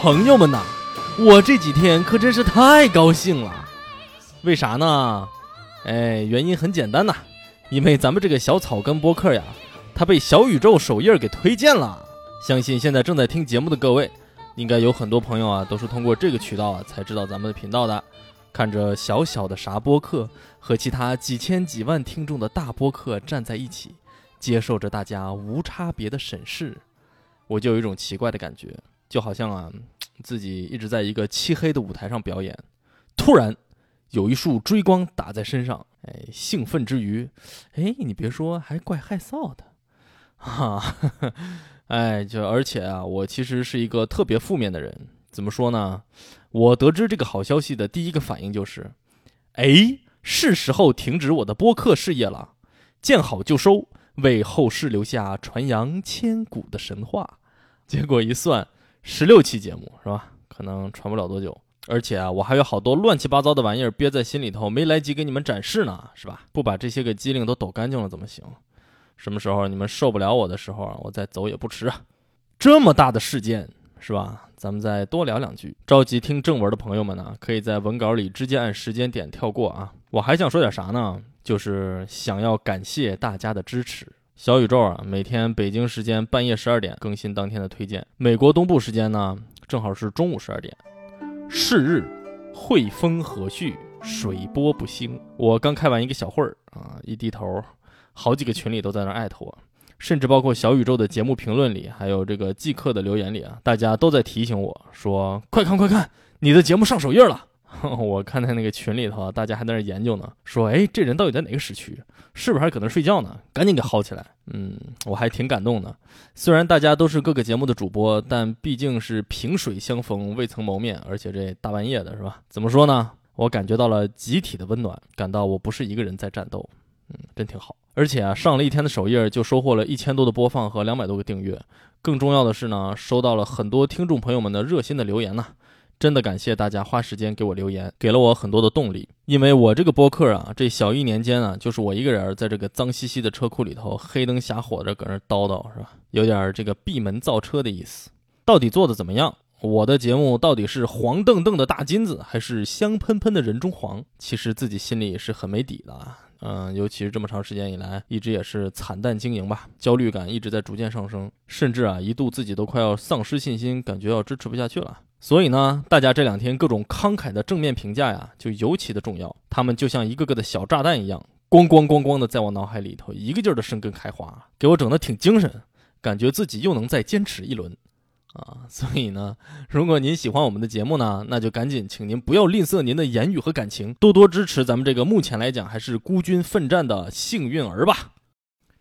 朋友们呐，我这几天可真是太高兴了。为啥呢？哎，原因很简单呐，因为咱们这个小草根播客呀，它被小宇宙首页给推荐了。相信现在正在听节目的各位，应该有很多朋友啊，都是通过这个渠道啊才知道咱们的频道的。看着小小的啥播客和其他几千几万听众的大播客站在一起，接受着大家无差别的审视，我就有一种奇怪的感觉，就好像啊，自己一直在一个漆黑的舞台上表演，突然有一束追光打在身上，哎，兴奋之余，哎，你别说，还怪害臊的，哈，哎，就而且啊，我其实是一个特别负面的人，怎么说呢？我得知这个好消息的第一个反应就是，哎，是时候停止我的播客事业了，见好就收，为后世留下传扬千古的神话。结果一算，十六期节目是吧？可能传不了多久。而且啊，我还有好多乱七八糟的玩意儿憋在心里头，没来及给你们展示呢，是吧？不把这些个机灵都抖干净了怎么行？什么时候你们受不了我的时候啊，我再走也不迟啊。这么大的事件。是吧？咱们再多聊两句。着急听正文的朋友们呢，可以在文稿里直接按时间点跳过啊。我还想说点啥呢？就是想要感谢大家的支持。小宇宙啊，每天北京时间半夜十二点更新当天的推荐，美国东部时间呢，正好是中午十二点。是日，汇风和煦，水波不兴。我刚开完一个小会儿啊，一低头，好几个群里都在那艾特我。甚至包括小宇宙的节目评论里，还有这个即刻的留言里啊，大家都在提醒我说：“快看快看，你的节目上首页了。” 我看在那个群里头，大家还在那研究呢，说：“哎，这人到底在哪个时区？是不是还搁那睡觉呢？赶紧给薅起来！”嗯，我还挺感动的。虽然大家都是各个节目的主播，但毕竟是萍水相逢，未曾谋面，而且这大半夜的，是吧？怎么说呢？我感觉到了集体的温暖，感到我不是一个人在战斗。嗯，真挺好。而且啊，上了一天的首页就收获了一千多的播放和两百多个订阅。更重要的是呢，收到了很多听众朋友们的热心的留言呢。真的感谢大家花时间给我留言，给了我很多的动力。因为我这个播客啊，这小一年间啊，就是我一个人在这个脏兮兮的车库里头，黑灯瞎火的搁那叨叨，是吧？有点这个闭门造车的意思。到底做的怎么样？我的节目到底是黄澄澄的大金子，还是香喷喷的人中黄？其实自己心里也是很没底的。嗯，尤其是这么长时间以来，一直也是惨淡经营吧，焦虑感一直在逐渐上升，甚至啊一度自己都快要丧失信心，感觉要支持不下去了。所以呢，大家这两天各种慷慨的正面评价呀，就尤其的重要。他们就像一个个的小炸弹一样，咣咣咣咣的在我脑海里头一个劲儿的生根开花，给我整的挺精神，感觉自己又能再坚持一轮。啊，所以呢，如果您喜欢我们的节目呢，那就赶紧，请您不要吝啬您的言语和感情，多多支持咱们这个目前来讲还是孤军奋战的幸运儿吧。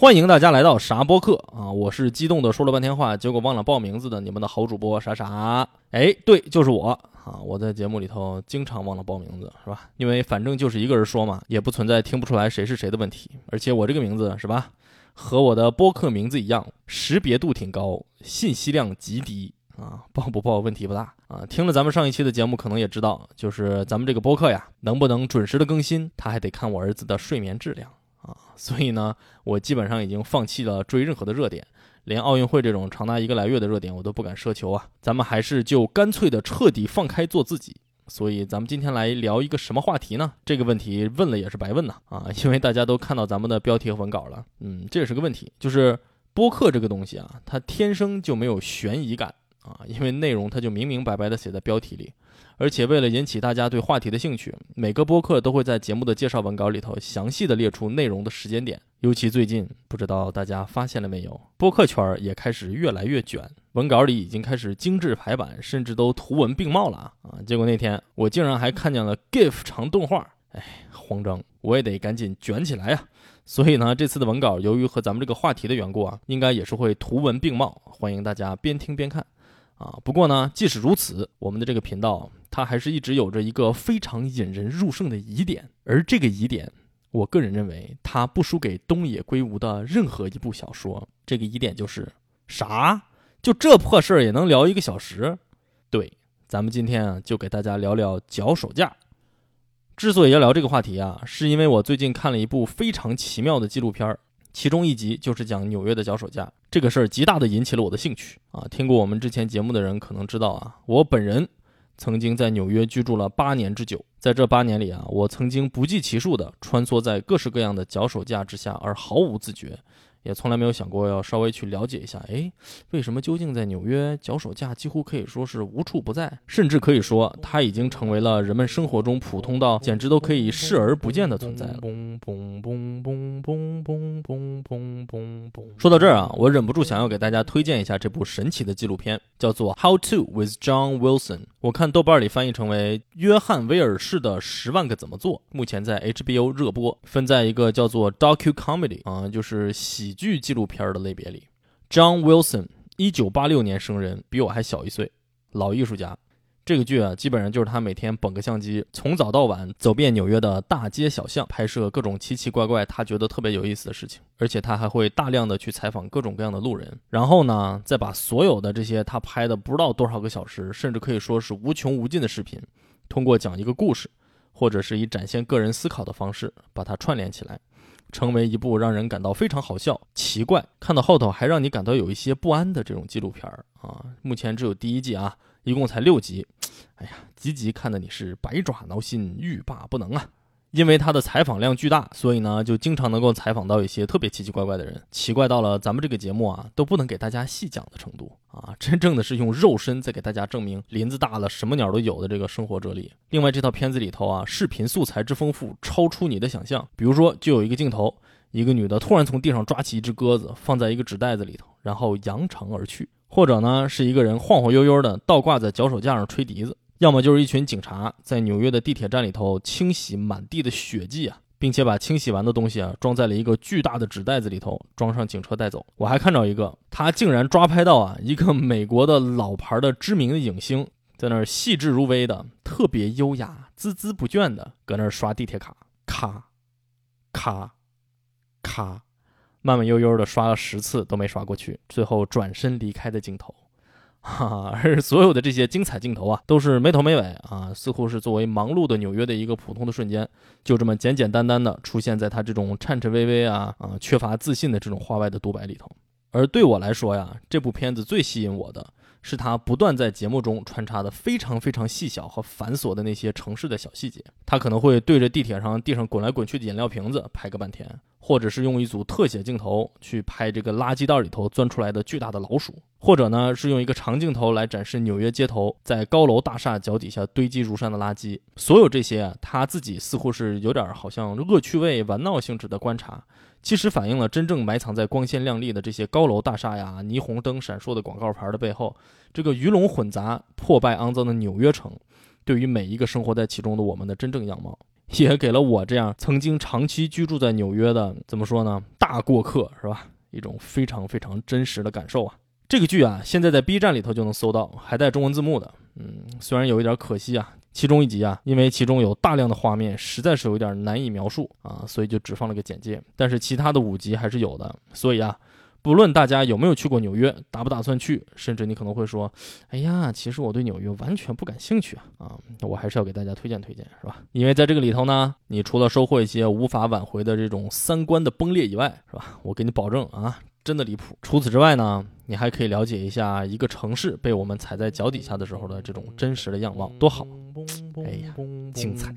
欢迎大家来到啥播客啊！我是激动的说了半天话，结果忘了报名字的你们的好主播傻傻。哎，对，就是我啊！我在节目里头经常忘了报名字，是吧？因为反正就是一个人说嘛，也不存在听不出来谁是谁的问题。而且我这个名字是吧，和我的播客名字一样，识别度挺高，信息量极低啊！报不报问题不大啊！听了咱们上一期的节目，可能也知道，就是咱们这个播客呀，能不能准时的更新，他还得看我儿子的睡眠质量。所以呢，我基本上已经放弃了追任何的热点，连奥运会这种长达一个来月的热点我都不敢奢求啊。咱们还是就干脆的彻底放开做自己。所以咱们今天来聊一个什么话题呢？这个问题问了也是白问呐啊，因为大家都看到咱们的标题和文稿了。嗯，这也是个问题，就是播客这个东西啊，它天生就没有悬疑感啊，因为内容它就明明白白的写在标题里。而且为了引起大家对话题的兴趣，每个播客都会在节目的介绍文稿里头详细的列出内容的时间点。尤其最近，不知道大家发现了没有，播客圈也开始越来越卷，文稿里已经开始精致排版，甚至都图文并茂了啊！结果那天我竟然还看见了 GIF 长动画，哎，慌张，我也得赶紧卷起来呀！所以呢，这次的文稿由于和咱们这个话题的缘故啊，应该也是会图文并茂，欢迎大家边听边看。啊。不过呢，即使如此，我们的这个频道他还是一直有着一个非常引人入胜的疑点，而这个疑点，我个人认为它不输给东野圭吾的任何一部小说。这个疑点就是啥？就这破事儿也能聊一个小时？对，咱们今天啊，就给大家聊聊脚手架。之所以要聊这个话题啊，是因为我最近看了一部非常奇妙的纪录片。其中一集就是讲纽约的脚手架，这个事儿极大的引起了我的兴趣啊！听过我们之前节目的人可能知道啊，我本人曾经在纽约居住了八年之久，在这八年里啊，我曾经不计其数的穿梭在各式各样的脚手架之下，而毫无自觉。也从来没有想过要稍微去了解一下，哎，为什么究竟在纽约脚手架几乎可以说是无处不在，甚至可以说它已经成为了人们生活中普通到简直都可以视而不见的存在了。说到这儿啊，我忍不住想要给大家推荐一下这部神奇的纪录片，叫做《How to with John Wilson》。我看豆瓣里翻译成为《约翰威尔士的十万个怎么做》，目前在 HBO 热播，分在一个叫做 Docu Comedy 啊，就是喜。剧纪录片的类别里，John Wilson，一九八六年生人，比我还小一岁，老艺术家。这个剧啊，基本上就是他每天捧个相机，从早到晚走遍纽约的大街小巷，拍摄各种奇奇怪怪他觉得特别有意思的事情。而且他还会大量的去采访各种各样的路人，然后呢，再把所有的这些他拍的不知道多少个小时，甚至可以说是无穷无尽的视频，通过讲一个故事，或者是以展现个人思考的方式，把它串联起来。成为一部让人感到非常好笑、奇怪，看到后头还让你感到有一些不安的这种纪录片儿啊！目前只有第一季啊，一共才六集，哎呀，集集看的你是百爪挠心、欲罢不能啊！因为他的采访量巨大，所以呢，就经常能够采访到一些特别奇奇怪怪的人，奇怪到了咱们这个节目啊都不能给大家细讲的程度啊！真正的是用肉身在给大家证明林子大了什么鸟都有的这个生活哲理。另外，这套片子里头啊，视频素材之丰富，超出你的想象。比如说，就有一个镜头，一个女的突然从地上抓起一只鸽子，放在一个纸袋子里头，然后扬长而去；或者呢，是一个人晃晃悠悠的倒挂在脚手架上吹笛子。要么就是一群警察在纽约的地铁站里头清洗满地的血迹啊，并且把清洗完的东西啊装在了一个巨大的纸袋子里头，装上警车带走。我还看到一个，他竟然抓拍到啊一个美国的老牌的知名的影星，在那儿细致入微的、特别优雅、孜孜不倦的搁那儿刷地铁卡，咔，咔，咔，慢慢悠悠的刷了十次都没刷过去，最后转身离开的镜头。哈，而所有的这些精彩镜头啊，都是没头没尾啊，似乎是作为忙碌的纽约的一个普通的瞬间，就这么简简单单的出现在他这种颤颤巍巍啊啊缺乏自信的这种话外的独白里头。而对我来说呀，这部片子最吸引我的是他不断在节目中穿插的非常非常细小和繁琐的那些城市的小细节。他可能会对着地铁上地上滚来滚去的饮料瓶子拍个半天。或者是用一组特写镜头去拍这个垃圾袋里头钻出来的巨大的老鼠，或者呢是用一个长镜头来展示纽约街头在高楼大厦脚底下堆积如山的垃圾。所有这些，他自己似乎是有点好像恶趣味、玩闹性质的观察，其实反映了真正埋藏在光鲜亮丽的这些高楼大厦呀、霓虹灯闪烁的广告牌的背后，这个鱼龙混杂、破败肮脏的纽约城，对于每一个生活在其中的我们的真正样貌。也给了我这样曾经长期居住在纽约的，怎么说呢？大过客是吧？一种非常非常真实的感受啊！这个剧啊，现在在 B 站里头就能搜到，还带中文字幕的。嗯，虽然有一点可惜啊，其中一集啊，因为其中有大量的画面，实在是有点难以描述啊，所以就只放了个简介。但是其他的五集还是有的，所以啊。不论大家有没有去过纽约，打不打算去，甚至你可能会说：“哎呀，其实我对纽约完全不感兴趣啊！”啊，我还是要给大家推荐推荐，是吧？因为在这个里头呢，你除了收获一些无法挽回的这种三观的崩裂以外，是吧？我给你保证啊。真的离谱。除此之外呢，你还可以了解一下一个城市被我们踩在脚底下的时候的这种真实的样貌，多好！哎呀，精彩！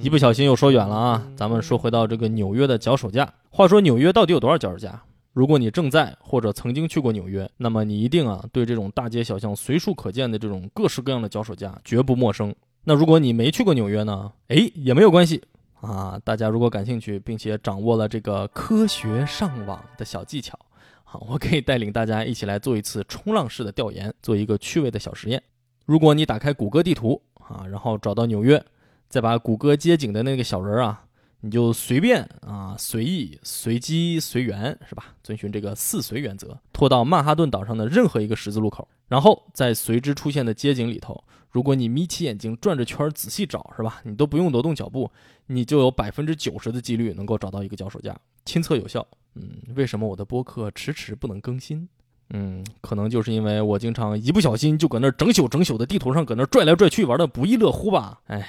一不小心又说远了啊。咱们说回到这个纽约的脚手架。话说纽约到底有多少脚手架？如果你正在或者曾经去过纽约，那么你一定啊对这种大街小巷随处可见的这种各式各样的脚手架绝不陌生。那如果你没去过纽约呢？哎，也没有关系。啊，大家如果感兴趣，并且掌握了这个科学上网的小技巧，好，我可以带领大家一起来做一次冲浪式的调研，做一个趣味的小实验。如果你打开谷歌地图啊，然后找到纽约，再把谷歌街景的那个小人啊，你就随便啊，随意、随机、随缘，是吧？遵循这个四随原则，拖到曼哈顿岛上的任何一个十字路口，然后在随之出现的街景里头，如果你眯起眼睛转着圈仔细找，是吧？你都不用挪动脚步，你就有百分之九十的几率能够找到一个脚手架，亲测有效。嗯，为什么我的播客迟迟不能更新？嗯，可能就是因为我经常一不小心就搁那整宿整宿的地图上搁那拽来拽去，玩的不亦乐乎吧？哎。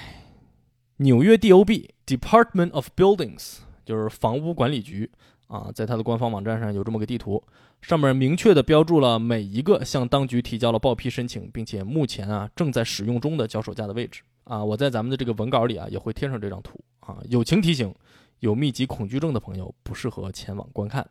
纽约 DOB Department of Buildings 就是房屋管理局啊，在它的官方网站上有这么个地图，上面明确的标注了每一个向当局提交了报批申请，并且目前啊正在使用中的脚手架的位置啊。我在咱们的这个文稿里啊也会贴上这张图啊。友情提醒：有密集恐惧症的朋友不适合前往观看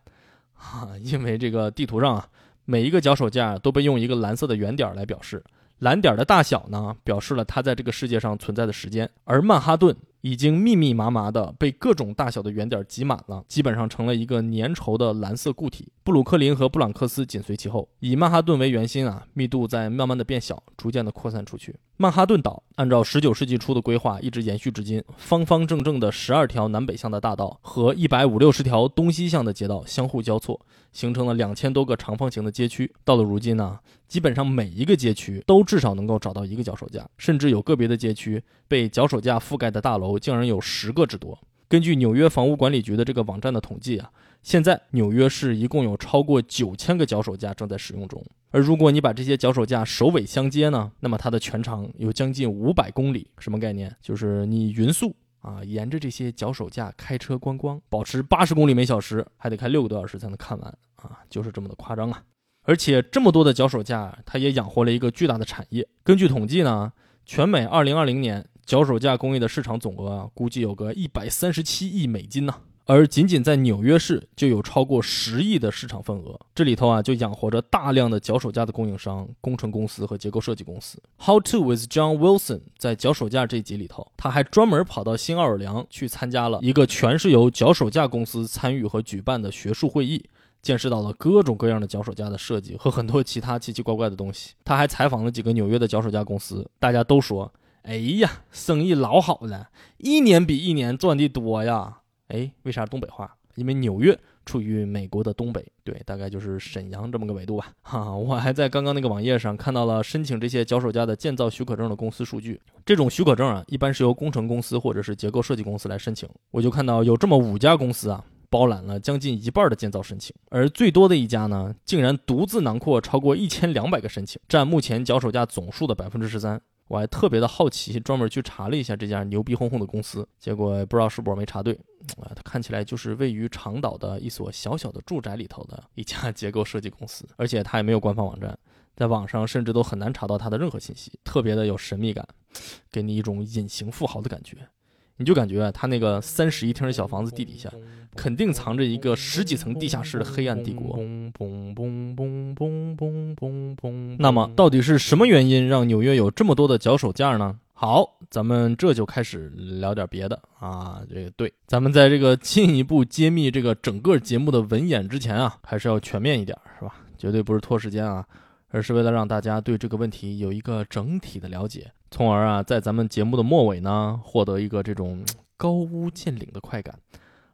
啊，因为这个地图上啊每一个脚手架都被用一个蓝色的圆点来表示。蓝点的大小呢，表示了它在这个世界上存在的时间，而曼哈顿。已经密密麻麻的被各种大小的圆点挤满了，基本上成了一个粘稠的蓝色固体。布鲁克林和布朗克斯紧随其后，以曼哈顿为圆心啊，密度在慢慢的变小，逐渐的扩散出去。曼哈顿岛按照十九世纪初的规划一直延续至今，方方正正的十二条南北向的大道和一百五、六十条东西向的街道相互交错，形成了两千多个长方形的街区。到了如今呢，基本上每一个街区都至少能够找到一个脚手架，甚至有个别的街区被脚手架覆盖的大楼。竟然有十个之多。根据纽约房屋管理局的这个网站的统计啊，现在纽约市一共有超过九千个脚手架正在使用中。而如果你把这些脚手架首尾相接呢，那么它的全长有将近五百公里。什么概念？就是你匀速啊，沿着这些脚手架开车观光，保持八十公里每小时，还得开六个多小时才能看完啊，就是这么的夸张啊！而且这么多的脚手架，它也养活了一个巨大的产业。根据统计呢，全美二零二零年。脚手架工业的市场总额啊，估计有个一百三十七亿美金呢。而仅仅在纽约市就有超过十亿的市场份额。这里头啊，就养活着大量的脚手架的供应商、工程公司和结构设计公司。How to with John Wilson 在脚手架这集里头，他还专门跑到新奥尔良去参加了一个全是由脚手架公司参与和举办的学术会议，见识到了各种各样的脚手架的设计和很多其他奇奇怪怪的东西。他还采访了几个纽约的脚手架公司，大家都说。哎呀，生意老好了，一年比一年赚的多呀！哎，为啥东北话？因为纽约处于美国的东北，对，大概就是沈阳这么个纬度吧。哈，我还在刚刚那个网页上看到了申请这些脚手架的建造许可证的公司数据。这种许可证啊，一般是由工程公司或者是结构设计公司来申请。我就看到有这么五家公司啊，包揽了将近一半的建造申请，而最多的一家呢，竟然独自囊括超过一千两百个申请，占目前脚手架总数的百分之十三。我还特别的好奇，专门去查了一下这家牛逼哄哄的公司，结果不知道是不是没查对，啊，它看起来就是位于长岛的一所小小的住宅里头的一家结构设计公司，而且它也没有官方网站，在网上甚至都很难查到它的任何信息，特别的有神秘感，给你一种隐形富豪的感觉。你就感觉他那个三室一厅的小房子地底下，肯定藏着一个十几层地下室的黑暗帝国。那么，到底是什么原因让纽约有这么多的脚手架呢？好，咱们这就开始聊点别的啊。这个对，咱们在这个进一步揭秘这个整个节目的文眼之前啊，还是要全面一点，是吧？绝对不是拖时间啊。而是为了让大家对这个问题有一个整体的了解，从而啊，在咱们节目的末尾呢，获得一个这种高屋建瓴的快感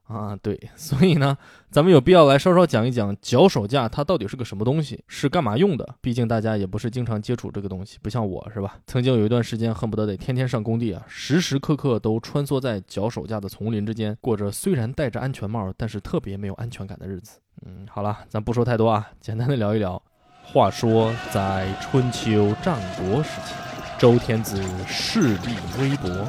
啊。对，所以呢，咱们有必要来稍稍讲一讲脚手架它到底是个什么东西，是干嘛用的？毕竟大家也不是经常接触这个东西，不像我是吧？曾经有一段时间，恨不得得天天上工地啊，时时刻刻都穿梭在脚手架的丛林之间，过着虽然戴着安全帽，但是特别没有安全感的日子。嗯，好了，咱不说太多啊，简单的聊一聊。话说，在春秋战国时期，周天子势力微薄，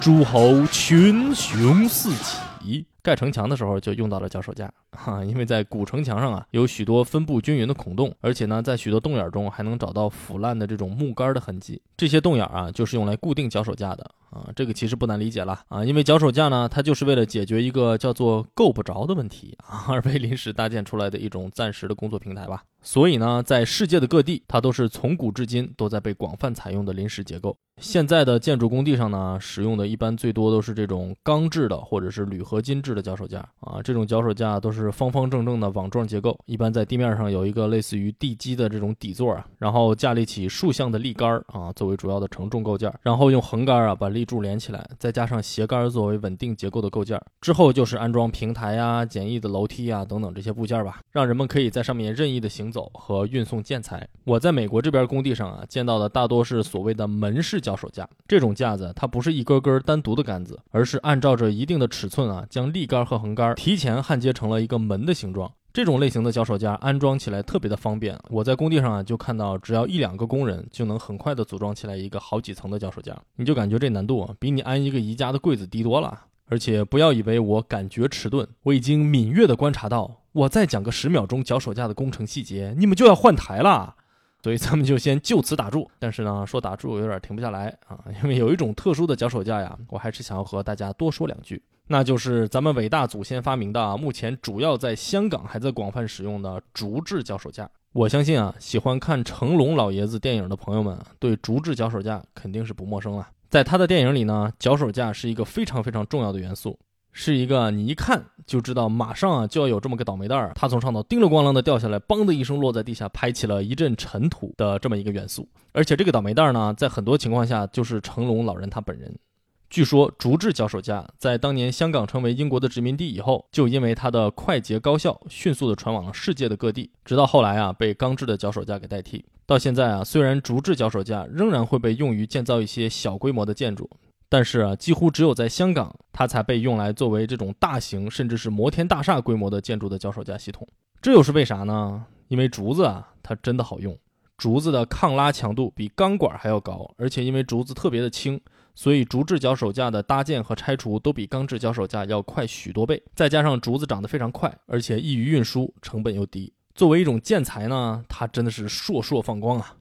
诸侯群雄四起。盖城墙的时候就用到了脚手架，哈，因为在古城墙上啊有许多分布均匀的孔洞，而且呢，在许多洞眼中还能找到腐烂的这种木杆的痕迹。这些洞眼啊，就是用来固定脚手架的啊。这个其实不难理解了啊，因为脚手架呢，它就是为了解决一个叫做够不着的问题啊，而被临时搭建出来的一种暂时的工作平台吧。所以呢，在世界的各地，它都是从古至今都在被广泛采用的临时结构。现在的建筑工地上呢，使用的一般最多都是这种钢制的或者是铝合金制的脚手架啊。这种脚手架都是方方正正的网状结构，一般在地面上有一个类似于地基的这种底座啊，然后架立起竖向的立杆啊，作为主要的承重构件，然后用横杆啊把立柱连起来，再加上斜杆作为稳定结构的构件。之后就是安装平台呀、简易的楼梯啊等等这些部件吧，让人们可以在上面任意的行走和运送建材。我在美国这边工地上啊见到的大多是所谓的门式脚手架，这种架子它不是一根根单独的杆子，而是按照着一定的尺寸啊，将立杆和横杆提前焊接成了一个门的形状。这种类型的脚手架安装起来特别的方便。我在工地上啊就看到，只要一两个工人就能很快的组装起来一个好几层的脚手架，你就感觉这难度啊比你安一个宜家的柜子低多了。而且不要以为我感觉迟钝，我已经敏锐地观察到，我再讲个十秒钟脚手架的工程细节，你们就要换台了。所以咱们就先就此打住。但是呢，说打住有点停不下来啊，因为有一种特殊的脚手架呀，我还是想要和大家多说两句，那就是咱们伟大祖先发明的，目前主要在香港还在广泛使用的竹制脚手架。我相信啊，喜欢看成龙老爷子电影的朋友们，对竹制脚手架肯定是不陌生了。在他的电影里呢，脚手架是一个非常非常重要的元素，是一个你一看就知道马上啊就要有这么个倒霉蛋儿，他从上头叮了咣啷的掉下来，梆的一声落在地下，拍起了一阵尘土的这么一个元素。而且这个倒霉蛋儿呢，在很多情况下就是成龙老人他本人。据说竹制脚手架在当年香港成为英国的殖民地以后，就因为它的快捷高效，迅速的传往了世界的各地。直到后来啊，被钢制的脚手架给代替。到现在啊，虽然竹制脚手架仍然会被用于建造一些小规模的建筑，但是啊，几乎只有在香港，它才被用来作为这种大型甚至是摩天大厦规模的建筑的脚手架系统。这又是为啥呢？因为竹子啊，它真的好用。竹子的抗拉强度比钢管还要高，而且因为竹子特别的轻。所以竹制脚手架的搭建和拆除都比钢制脚手架要快许多倍，再加上竹子长得非常快，而且易于运输，成本又低。作为一种建材呢，它真的是烁烁放光啊！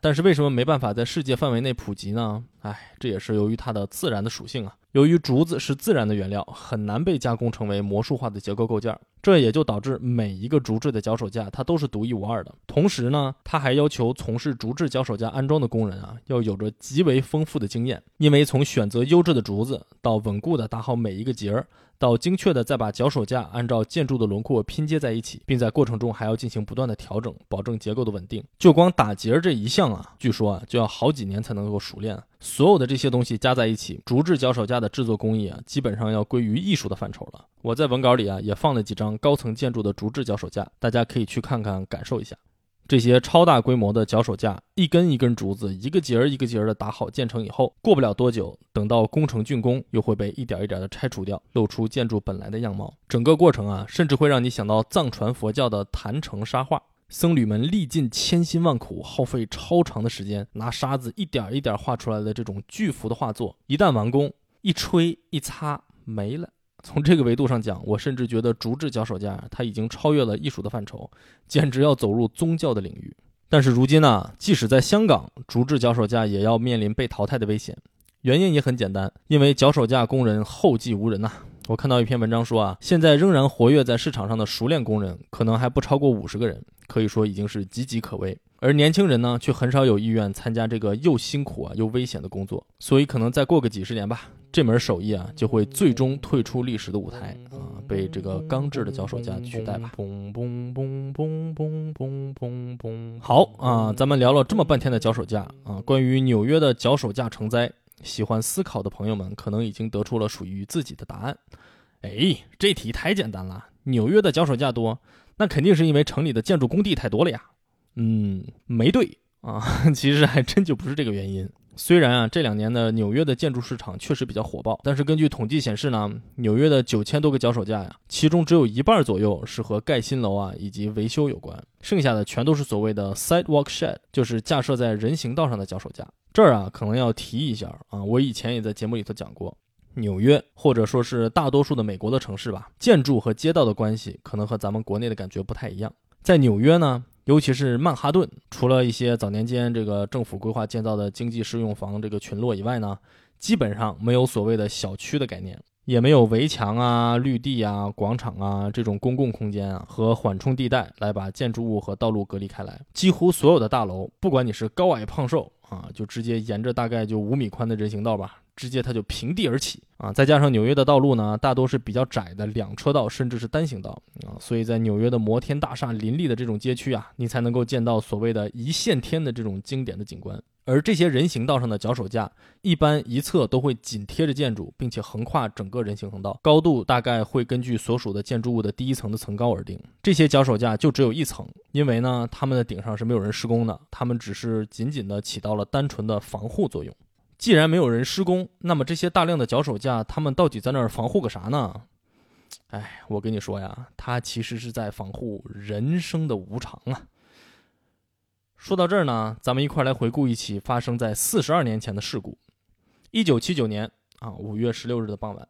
但是为什么没办法在世界范围内普及呢？哎，这也是由于它的自然的属性啊。由于竹子是自然的原料，很难被加工成为魔术化的结构构件，这也就导致每一个竹制的脚手架它都是独一无二的。同时呢，它还要求从事竹制脚手架安装的工人啊，要有着极为丰富的经验，因为从选择优质的竹子到稳固的打好每一个节儿。到精确的再把脚手架按照建筑的轮廓拼接在一起，并在过程中还要进行不断的调整，保证结构的稳定。就光打结这一项啊，据说啊就要好几年才能够熟练。所有的这些东西加在一起，竹制脚手架的制作工艺啊，基本上要归于艺术的范畴了。我在文稿里啊也放了几张高层建筑的竹制脚手架，大家可以去看看，感受一下。这些超大规模的脚手架，一根一根竹子，一个节儿一个节儿的打好建成以后，过不了多久，等到工程竣工，又会被一点一点的拆除掉，露出建筑本来的样貌。整个过程啊，甚至会让你想到藏传佛教的坛城沙画，僧侣们历尽千辛万苦，耗费超长的时间，拿沙子一点一点画出来的这种巨幅的画作，一旦完工，一吹一擦没了。从这个维度上讲，我甚至觉得竹制脚手架它已经超越了艺术的范畴，简直要走入宗教的领域。但是如今呢，即使在香港，竹制脚手架也要面临被淘汰的危险。原因也很简单，因为脚手架工人后继无人呐。我看到一篇文章说啊，现在仍然活跃在市场上的熟练工人可能还不超过五十个人，可以说已经是岌岌可危。而年轻人呢，却很少有意愿参加这个又辛苦啊又危险的工作。所以可能再过个几十年吧。这门手艺啊，就会最终退出历史的舞台啊，被这个钢制的脚手架取代吧。好啊，咱们聊了这么半天的脚手架啊，关于纽约的脚手架成灾，喜欢思考的朋友们可能已经得出了属于自己的答案。哎，这题太简单了，纽约的脚手架多，那肯定是因为城里的建筑工地太多了呀。嗯，没对啊，其实还真就不是这个原因。虽然啊，这两年的纽约的建筑市场确实比较火爆，但是根据统计显示呢，纽约的九千多个脚手架呀，其中只有一半左右是和盖新楼啊以及维修有关，剩下的全都是所谓的 sidewalk shed，就是架设在人行道上的脚手架。这儿啊，可能要提一下啊，我以前也在节目里头讲过，纽约或者说是大多数的美国的城市吧，建筑和街道的关系可能和咱们国内的感觉不太一样。在纽约呢。尤其是曼哈顿，除了一些早年间这个政府规划建造的经济适用房这个群落以外呢，基本上没有所谓的小区的概念。也没有围墙啊、绿地啊、广场啊这种公共空间啊和缓冲地带来把建筑物和道路隔离开来。几乎所有的大楼，不管你是高矮胖瘦啊，就直接沿着大概就五米宽的人行道吧。直接它就平地而起啊！再加上纽约的道路呢，大多是比较窄的两车道，甚至是单行道啊，所以在纽约的摩天大厦林立的这种街区啊，你才能够见到所谓的一线天的这种经典的景观。而这些人行道上的脚手架，一般一侧都会紧贴着建筑，并且横跨整个人行横道，高度大概会根据所属的建筑物的第一层的层高而定。这些脚手架就只有一层，因为呢，它们的顶上是没有人施工的，它们只是仅仅的起到了单纯的防护作用。既然没有人施工，那么这些大量的脚手架，他们到底在那儿防护个啥呢？哎，我跟你说呀，他其实是在防护人生的无常啊。说到这儿呢，咱们一块来回顾一起发生在四十二年前的事故。一九七九年啊，五月十六日的傍晚，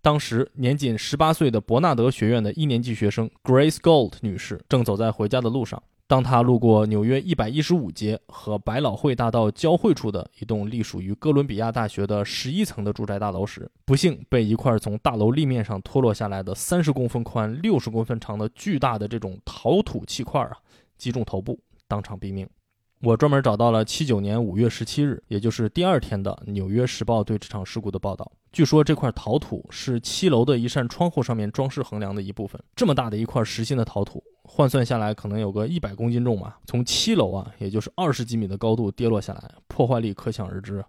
当时年仅十八岁的伯纳德学院的一年级学生 Grace Gold 女士正走在回家的路上。当他路过纽约一百一十五街和百老汇大道交汇处的一栋隶属于哥伦比亚大学的十一层的住宅大楼时，不幸被一块从大楼立面上脱落下来的三十公分宽、六十公分长的巨大的这种陶土砌块啊击中头部，当场毙命。我专门找到了七九年五月十七日，也就是第二天的《纽约时报》对这场事故的报道。据说这块陶土是七楼的一扇窗户上面装饰横梁的一部分。这么大的一块实心的陶土，换算下来可能有个一百公斤重吧。从七楼啊，也就是二十几米的高度跌落下来，破坏力可想而知。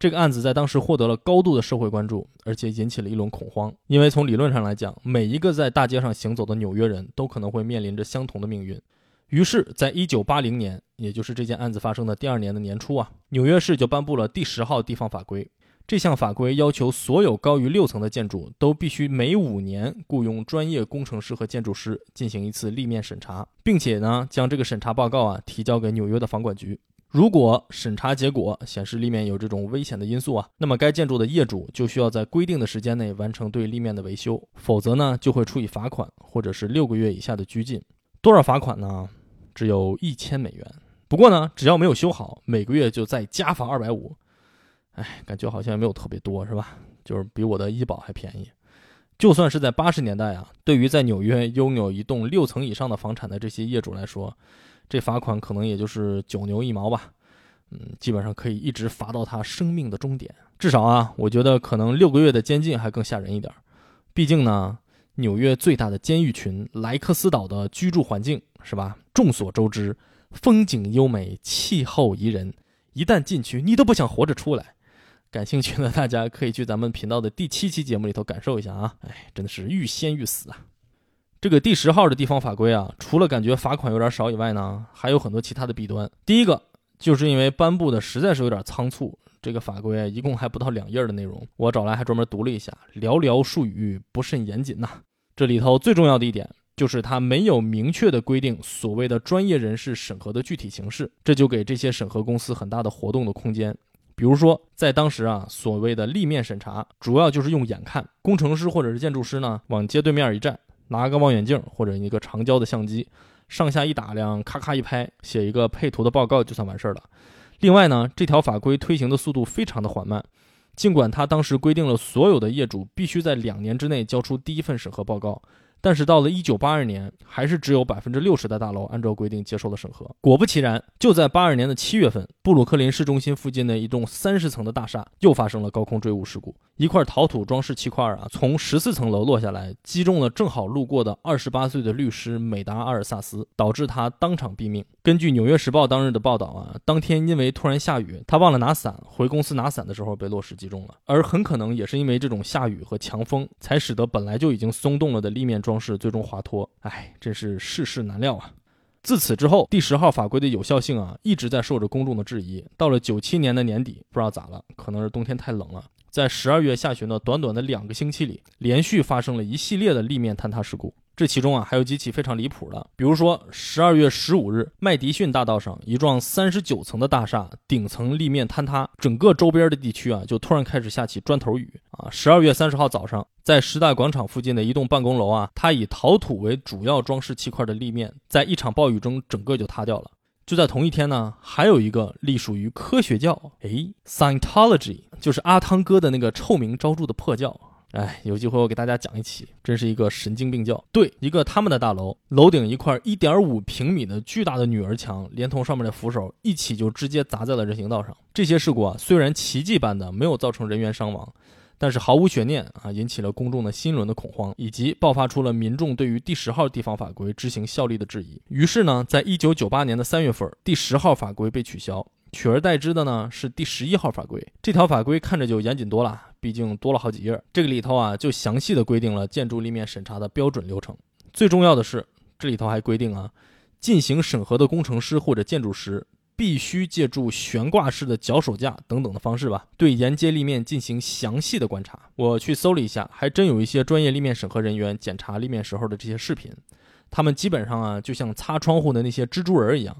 这个案子在当时获得了高度的社会关注，而且引起了一轮恐慌。因为从理论上来讲，每一个在大街上行走的纽约人都可能会面临着相同的命运。于是，在一九八零年，也就是这件案子发生的第二年的年初啊，纽约市就颁布了第十号地方法规。这项法规要求所有高于六层的建筑都必须每五年雇佣专业工程师和建筑师进行一次立面审查，并且呢将这个审查报告啊提交给纽约的房管局。如果审查结果显示立面有这种危险的因素啊，那么该建筑的业主就需要在规定的时间内完成对立面的维修，否则呢就会处以罚款或者是六个月以下的拘禁。多少罚款呢？只有一千美元。不过呢，只要没有修好，每个月就再加罚二百五。哎，感觉好像也没有特别多，是吧？就是比我的医保还便宜。就算是在八十年代啊，对于在纽约拥有一栋六层以上的房产的这些业主来说，这罚款可能也就是九牛一毛吧。嗯，基本上可以一直罚到他生命的终点。至少啊，我觉得可能六个月的监禁还更吓人一点。毕竟呢，纽约最大的监狱群莱克斯岛的居住环境是吧？众所周知，风景优美，气候宜人，一旦进去，你都不想活着出来。感兴趣的大家可以去咱们频道的第七期节目里头感受一下啊！哎，真的是欲仙欲死啊！这个第十号的地方法规啊，除了感觉罚款有点少以外呢，还有很多其他的弊端。第一个就是因为颁布的实在是有点仓促，这个法规一共还不到两页的内容，我找来还专门读了一下，寥寥数语，不甚严谨呐。这里头最重要的一点就是它没有明确的规定所谓的专业人士审核的具体形式，这就给这些审核公司很大的活动的空间。比如说，在当时啊，所谓的立面审查，主要就是用眼看，工程师或者是建筑师呢，往街对面一站，拿个望远镜或者一个长焦的相机，上下一打量，咔咔一拍，写一个配图的报告就算完事儿了。另外呢，这条法规推行的速度非常的缓慢，尽管他当时规定了所有的业主必须在两年之内交出第一份审核报告。但是到了一九八二年，还是只有百分之六十的大楼按照规定接受了审核。果不其然，就在八二年的七月份，布鲁克林市中心附近的一栋三十层的大厦又发生了高空坠物事故。一块陶土装饰气块啊，从十四层楼落下来，击中了正好路过的二十八岁的律师美达阿尔萨斯，导致他当场毙命。根据《纽约时报》当日的报道啊，当天因为突然下雨，他忘了拿伞，回公司拿伞的时候被落石击中了。而很可能也是因为这种下雨和强风，才使得本来就已经松动了的立面装饰最终滑脱。哎，真是世事难料啊！自此之后，第十号法规的有效性啊，一直在受着公众的质疑。到了九七年的年底，不知道咋了，可能是冬天太冷了。在十二月下旬的短短的两个星期里，连续发生了一系列的立面坍塌事故。这其中啊，还有几起非常离谱的，比如说十二月十五日，麦迪逊大道上一幢三十九层的大厦顶层立面坍塌，整个周边的地区啊，就突然开始下起砖头雨啊。十二月三十号早上，在时代广场附近的一栋办公楼啊，它以陶土为主要装饰气块的立面，在一场暴雨中整个就塌掉了。就在同一天呢，还有一个隶属于科学教，哎，Scientology，就是阿汤哥的那个臭名昭著的破教哎，有机会我给大家讲一期，真是一个神经病教。对，一个他们的大楼，楼顶一块一点五平米的巨大的女儿墙，连同上面的扶手一起就直接砸在了人行道上。这些事故啊，虽然奇迹般的没有造成人员伤亡，但是毫无悬念啊，引起了公众的心轮的恐慌，以及爆发出了民众对于第十号地方法规执行效力的质疑。于是呢，在一九九八年的三月份，第十号法规被取消。取而代之的呢是第十一号法规，这条法规看着就严谨多了，毕竟多了好几页。这个里头啊就详细的规定了建筑立面审查的标准流程。最重要的是，这里头还规定啊，进行审核的工程师或者建筑师必须借助悬挂式的脚手架等等的方式吧，对沿街立面进行详细的观察。我去搜了一下，还真有一些专业立面审核人员检查立面时候的这些视频，他们基本上啊就像擦窗户的那些蜘蛛人一样。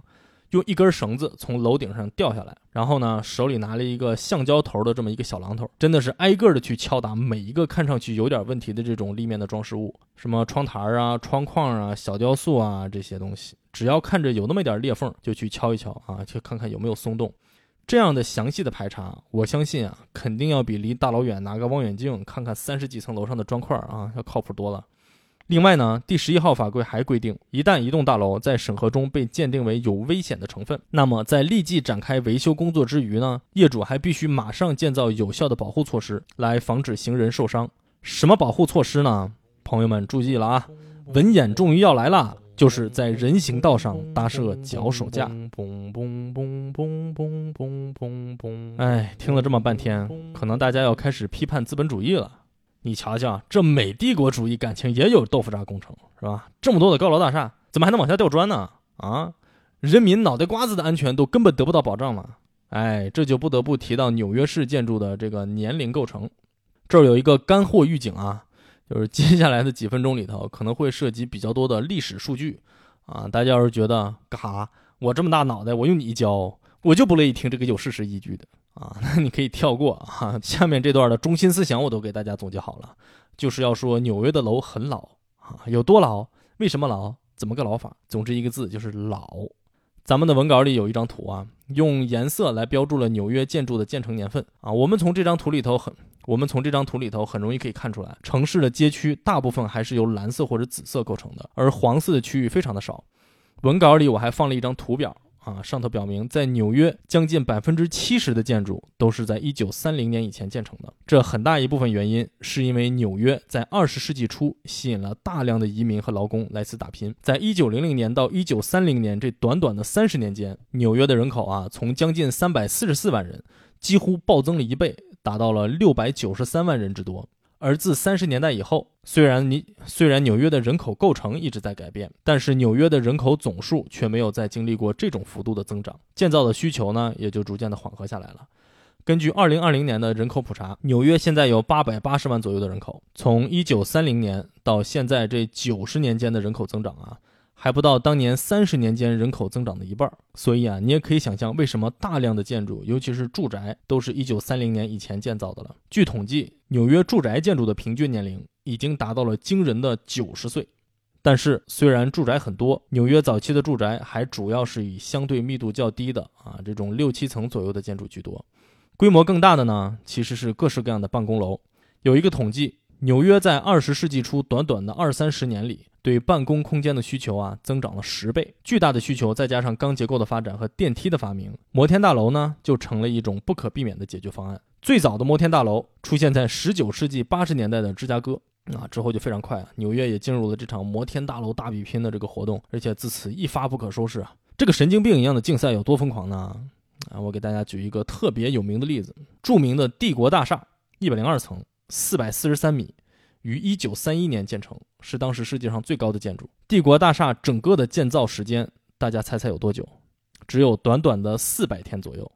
用一根绳子从楼顶上掉下来，然后呢，手里拿了一个橡胶头的这么一个小榔头，真的是挨个的去敲打每一个看上去有点问题的这种立面的装饰物，什么窗台啊、窗框啊、小雕塑啊这些东西，只要看着有那么一点裂缝，就去敲一敲啊，去看看有没有松动。这样的详细的排查，我相信啊，肯定要比离大老远拿个望远镜看看三十几层楼上的砖块啊要靠谱多了。另外呢，第十一号法规还规定，一旦一栋大楼在审核中被鉴定为有危险的成分，那么在立即展开维修工作之余呢，业主还必须马上建造有效的保护措施，来防止行人受伤。什么保护措施呢？朋友们注意了啊，文眼终于要来了，就是在人行道上搭设脚手架。哎，听了这么半天，可能大家要开始批判资本主义了。你瞧瞧，这美帝国主义感情也有豆腐渣工程是吧？这么多的高楼大厦，怎么还能往下掉砖呢？啊，人民脑袋瓜子的安全都根本得不到保障了。哎，这就不得不提到纽约市建筑的这个年龄构成。这儿有一个干货预警啊，就是接下来的几分钟里头可能会涉及比较多的历史数据啊。大家要是觉得干哈，我这么大脑袋，我用你教，我就不乐意听这个有事实依据的。啊，那你可以跳过啊。下面这段的中心思想我都给大家总结好了，就是要说纽约的楼很老啊，有多老？为什么老？怎么个老法？总之一个字就是老。咱们的文稿里有一张图啊，用颜色来标注了纽约建筑的建成年份啊。我们从这张图里头很，我们从这张图里头很容易可以看出来，城市的街区大部分还是由蓝色或者紫色构成的，而黄色的区域非常的少。文稿里我还放了一张图表。啊，上头表明，在纽约将近百分之七十的建筑都是在一九三零年以前建成的。这很大一部分原因是因为纽约在二十世纪初吸引了大量的移民和劳工来此打拼。在一九零零年到一九三零年这短短的三十年间，纽约的人口啊，从将近三百四十四万人，几乎暴增了一倍，达到了六百九十三万人之多。而自三十年代以后，虽然你虽然纽约的人口构成一直在改变，但是纽约的人口总数却没有再经历过这种幅度的增长，建造的需求呢也就逐渐的缓和下来了。根据二零二零年的人口普查，纽约现在有八百八十万左右的人口，从一九三零年到现在这九十年间的人口增长啊。还不到当年三十年间人口增长的一半，所以啊，你也可以想象为什么大量的建筑，尤其是住宅，都是一九三零年以前建造的了。据统计，纽约住宅建筑的平均年龄已经达到了惊人的九十岁。但是，虽然住宅很多，纽约早期的住宅还主要是以相对密度较低的啊这种六七层左右的建筑居多。规模更大的呢，其实是各式各样的办公楼。有一个统计，纽约在二十世纪初短短的二三十年里。对办公空间的需求啊，增长了十倍。巨大的需求，再加上钢结构的发展和电梯的发明，摩天大楼呢，就成了一种不可避免的解决方案。最早的摩天大楼出现在十九世纪八十年代的芝加哥，啊，之后就非常快啊，纽约也进入了这场摩天大楼大比拼的这个活动，而且自此一发不可收拾啊。这个神经病一样的竞赛有多疯狂呢？啊，我给大家举一个特别有名的例子：著名的帝国大厦，一百零二层，四百四十三米。于一九三一年建成，是当时世界上最高的建筑。帝国大厦整个的建造时间，大家猜猜有多久？只有短短的四百天左右。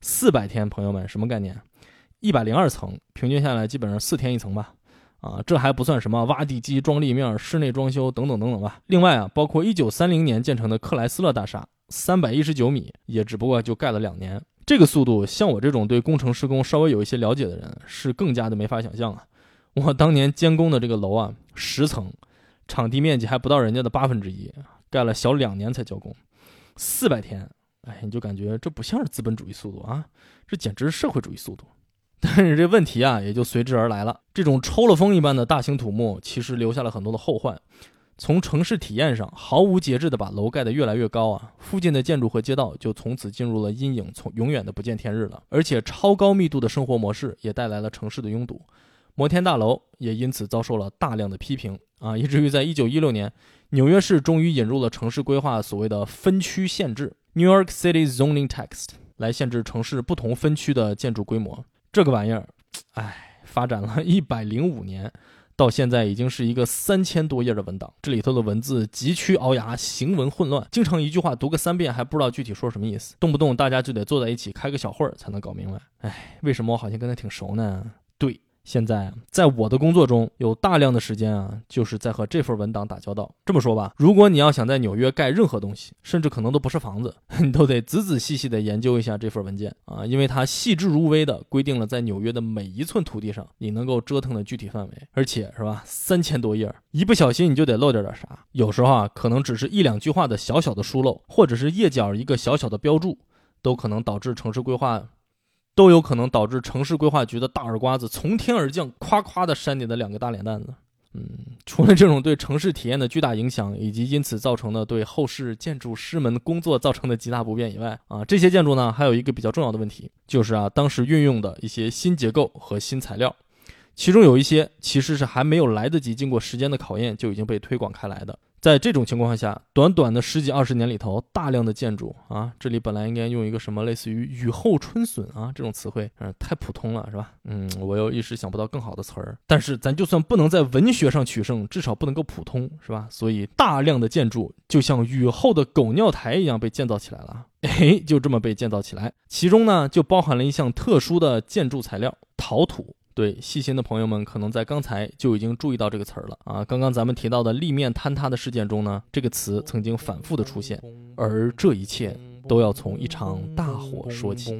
四百天，朋友们，什么概念？一百零二层，平均下来基本上四天一层吧。啊，这还不算什么挖地基、装立面、室内装修等等等等吧。另外啊，包括一九三零年建成的克莱斯勒大厦，三百一十九米，也只不过就盖了两年。这个速度，像我这种对工程施工稍微有一些了解的人，是更加的没法想象啊。我当年监工的这个楼啊，十层，场地面积还不到人家的八分之一，盖了小两年才交工，四百天，哎，你就感觉这不像是资本主义速度啊，这简直是社会主义速度。但是这问题啊，也就随之而来了。这种抽了风一般的大型土木，其实留下了很多的后患。从城市体验上，毫无节制地把楼盖得越来越高啊，附近的建筑和街道就从此进入了阴影，从永远的不见天日了。而且超高密度的生活模式也带来了城市的拥堵，摩天大楼也因此遭受了大量的批评啊，以至于在一九一六年，纽约市终于引入了城市规划所谓的分区限制 （New York City Zoning Text） 来限制城市不同分区的建筑规模。这个玩意儿，哎，发展了一百零五年。到现在已经是一个三千多页的文档，这里头的文字急曲聱牙，行文混乱，经常一句话读个三遍还不知道具体说什么意思，动不动大家就得坐在一起开个小会儿才能搞明白。哎，为什么我好像跟他挺熟呢？现在，在我的工作中有大量的时间啊，就是在和这份文档打交道。这么说吧，如果你要想在纽约盖任何东西，甚至可能都不是房子，你都得仔仔细细的研究一下这份文件啊，因为它细致入微的规定了在纽约的每一寸土地上你能够折腾的具体范围，而且是吧，三千多页，一不小心你就得漏掉点啥。有时候啊，可能只是一两句话的小小的疏漏，或者是页角一个小小的标注，都可能导致城市规划。都有可能导致城市规划局的大耳刮子从天而降，夸夸的扇你的两个大脸蛋子。嗯，除了这种对城市体验的巨大影响，以及因此造成的对后世建筑师们工作造成的极大不便以外，啊，这些建筑呢，还有一个比较重要的问题，就是啊，当时运用的一些新结构和新材料，其中有一些其实是还没有来得及经过时间的考验就已经被推广开来的。在这种情况下，短短的十几二十年里头，大量的建筑啊，这里本来应该用一个什么类似于雨后春笋啊这种词汇，嗯，太普通了，是吧？嗯，我又一时想不到更好的词儿。但是咱就算不能在文学上取胜，至少不能够普通，是吧？所以大量的建筑就像雨后的狗尿台一样被建造起来了，哎，就这么被建造起来。其中呢，就包含了一项特殊的建筑材料——陶土。对细心的朋友们，可能在刚才就已经注意到这个词儿了啊！刚刚咱们提到的立面坍塌的事件中呢，这个词曾经反复的出现，而这一切都要从一场大火说起。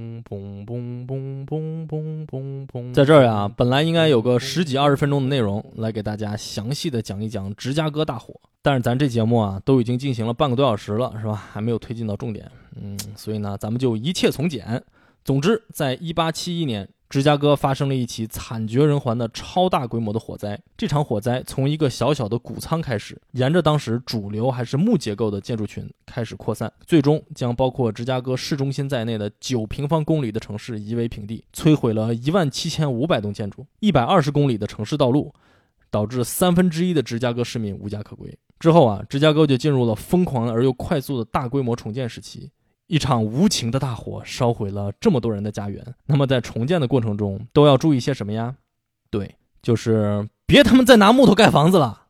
在这儿呀，本来应该有个十几二十分钟的内容来给大家详细的讲一讲芝加哥大火，但是咱这节目啊都已经进行了半个多小时了，是吧？还没有推进到重点，嗯，所以呢，咱们就一切从简。总之，在一八七一年。芝加哥发生了一起惨绝人寰的超大规模的火灾。这场火灾从一个小小的谷仓开始，沿着当时主流还是木结构的建筑群开始扩散，最终将包括芝加哥市中心在内的九平方公里的城市夷为平地，摧毁了一万七千五百栋建筑，一百二十公里的城市道路，导致三分之一的芝加哥市民无家可归。之后啊，芝加哥就进入了疯狂而又快速的大规模重建时期。一场无情的大火烧毁了这么多人的家园。那么在重建的过程中，都要注意些什么呀？对，就是别他妈再拿木头盖房子了。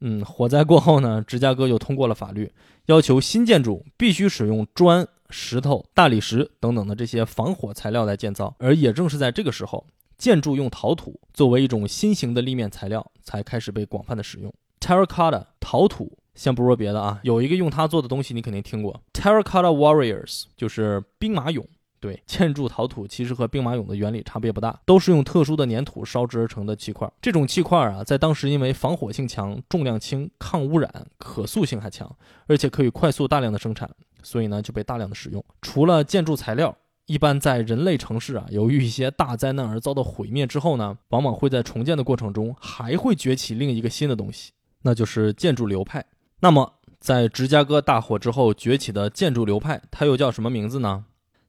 嗯，火灾过后呢，芝加哥又通过了法律，要求新建筑必须使用砖、石头、大理石等等的这些防火材料来建造。而也正是在这个时候，建筑用陶土作为一种新型的立面材料才开始被广泛的使用。Terracotta 陶土。先不说别的啊，有一个用它做的东西你肯定听过，Terracotta Warriors，就是兵马俑。对，建筑陶土其实和兵马俑的原理差别不大，都是用特殊的粘土烧制而成的砌块。这种砌块啊，在当时因为防火性强、重量轻、抗污染、可塑性还强，而且可以快速大量的生产，所以呢就被大量的使用。除了建筑材料，一般在人类城市啊，由于一些大灾难而遭到毁灭之后呢，往往会在重建的过程中还会崛起另一个新的东西，那就是建筑流派。那么，在芝加哥大火之后崛起的建筑流派，它又叫什么名字呢？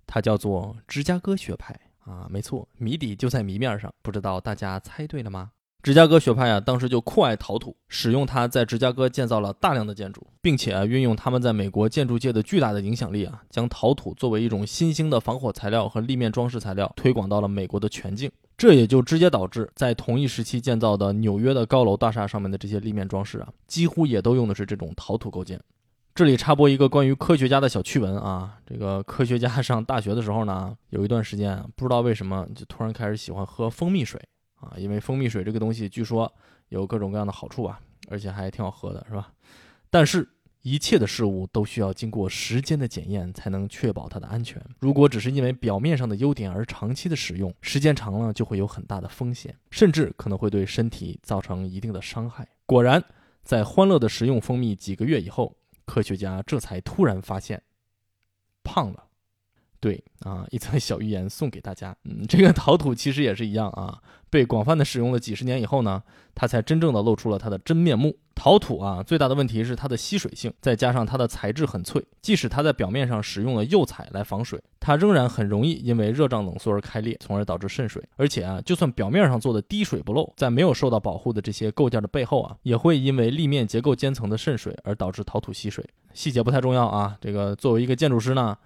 它叫做芝加哥学派啊，没错，谜底就在谜面上，不知道大家猜对了吗？芝加哥学派啊，当时就酷爱陶土，使用它在芝加哥建造了大量的建筑，并且啊，运用他们在美国建筑界的巨大的影响力啊，将陶土作为一种新兴的防火材料和立面装饰材料推广到了美国的全境。这也就直接导致，在同一时期建造的纽约的高楼大厦上面的这些立面装饰啊，几乎也都用的是这种陶土构件。这里插播一个关于科学家的小趣闻啊，这个科学家上大学的时候呢，有一段时间不知道为什么就突然开始喜欢喝蜂蜜水啊，因为蜂蜜水这个东西据说有各种各样的好处啊，而且还挺好喝的，是吧？但是。一切的事物都需要经过时间的检验，才能确保它的安全。如果只是因为表面上的优点而长期的使用，时间长了就会有很大的风险，甚至可能会对身体造成一定的伤害。果然，在欢乐的食用蜂蜜几个月以后，科学家这才突然发现，胖了。对啊，一则小寓言送给大家。嗯，这个 陶土其实也是一样啊，被广泛的使用了几十年以后呢，它才真正的露出了它的真面目。陶土啊，最大的问题是它的吸水性，再加上它的材质很脆，即使它在表面上使用了釉彩来防水，它仍然很容易因为热胀冷缩而开裂，从而导致渗水。而且啊，就算表面上做的滴水不漏，在没有受到保护的这些构件的背后啊，也会因为立面结构间层的渗水而导致陶土吸水。细节不太重要啊，这个作为一个建筑师呢，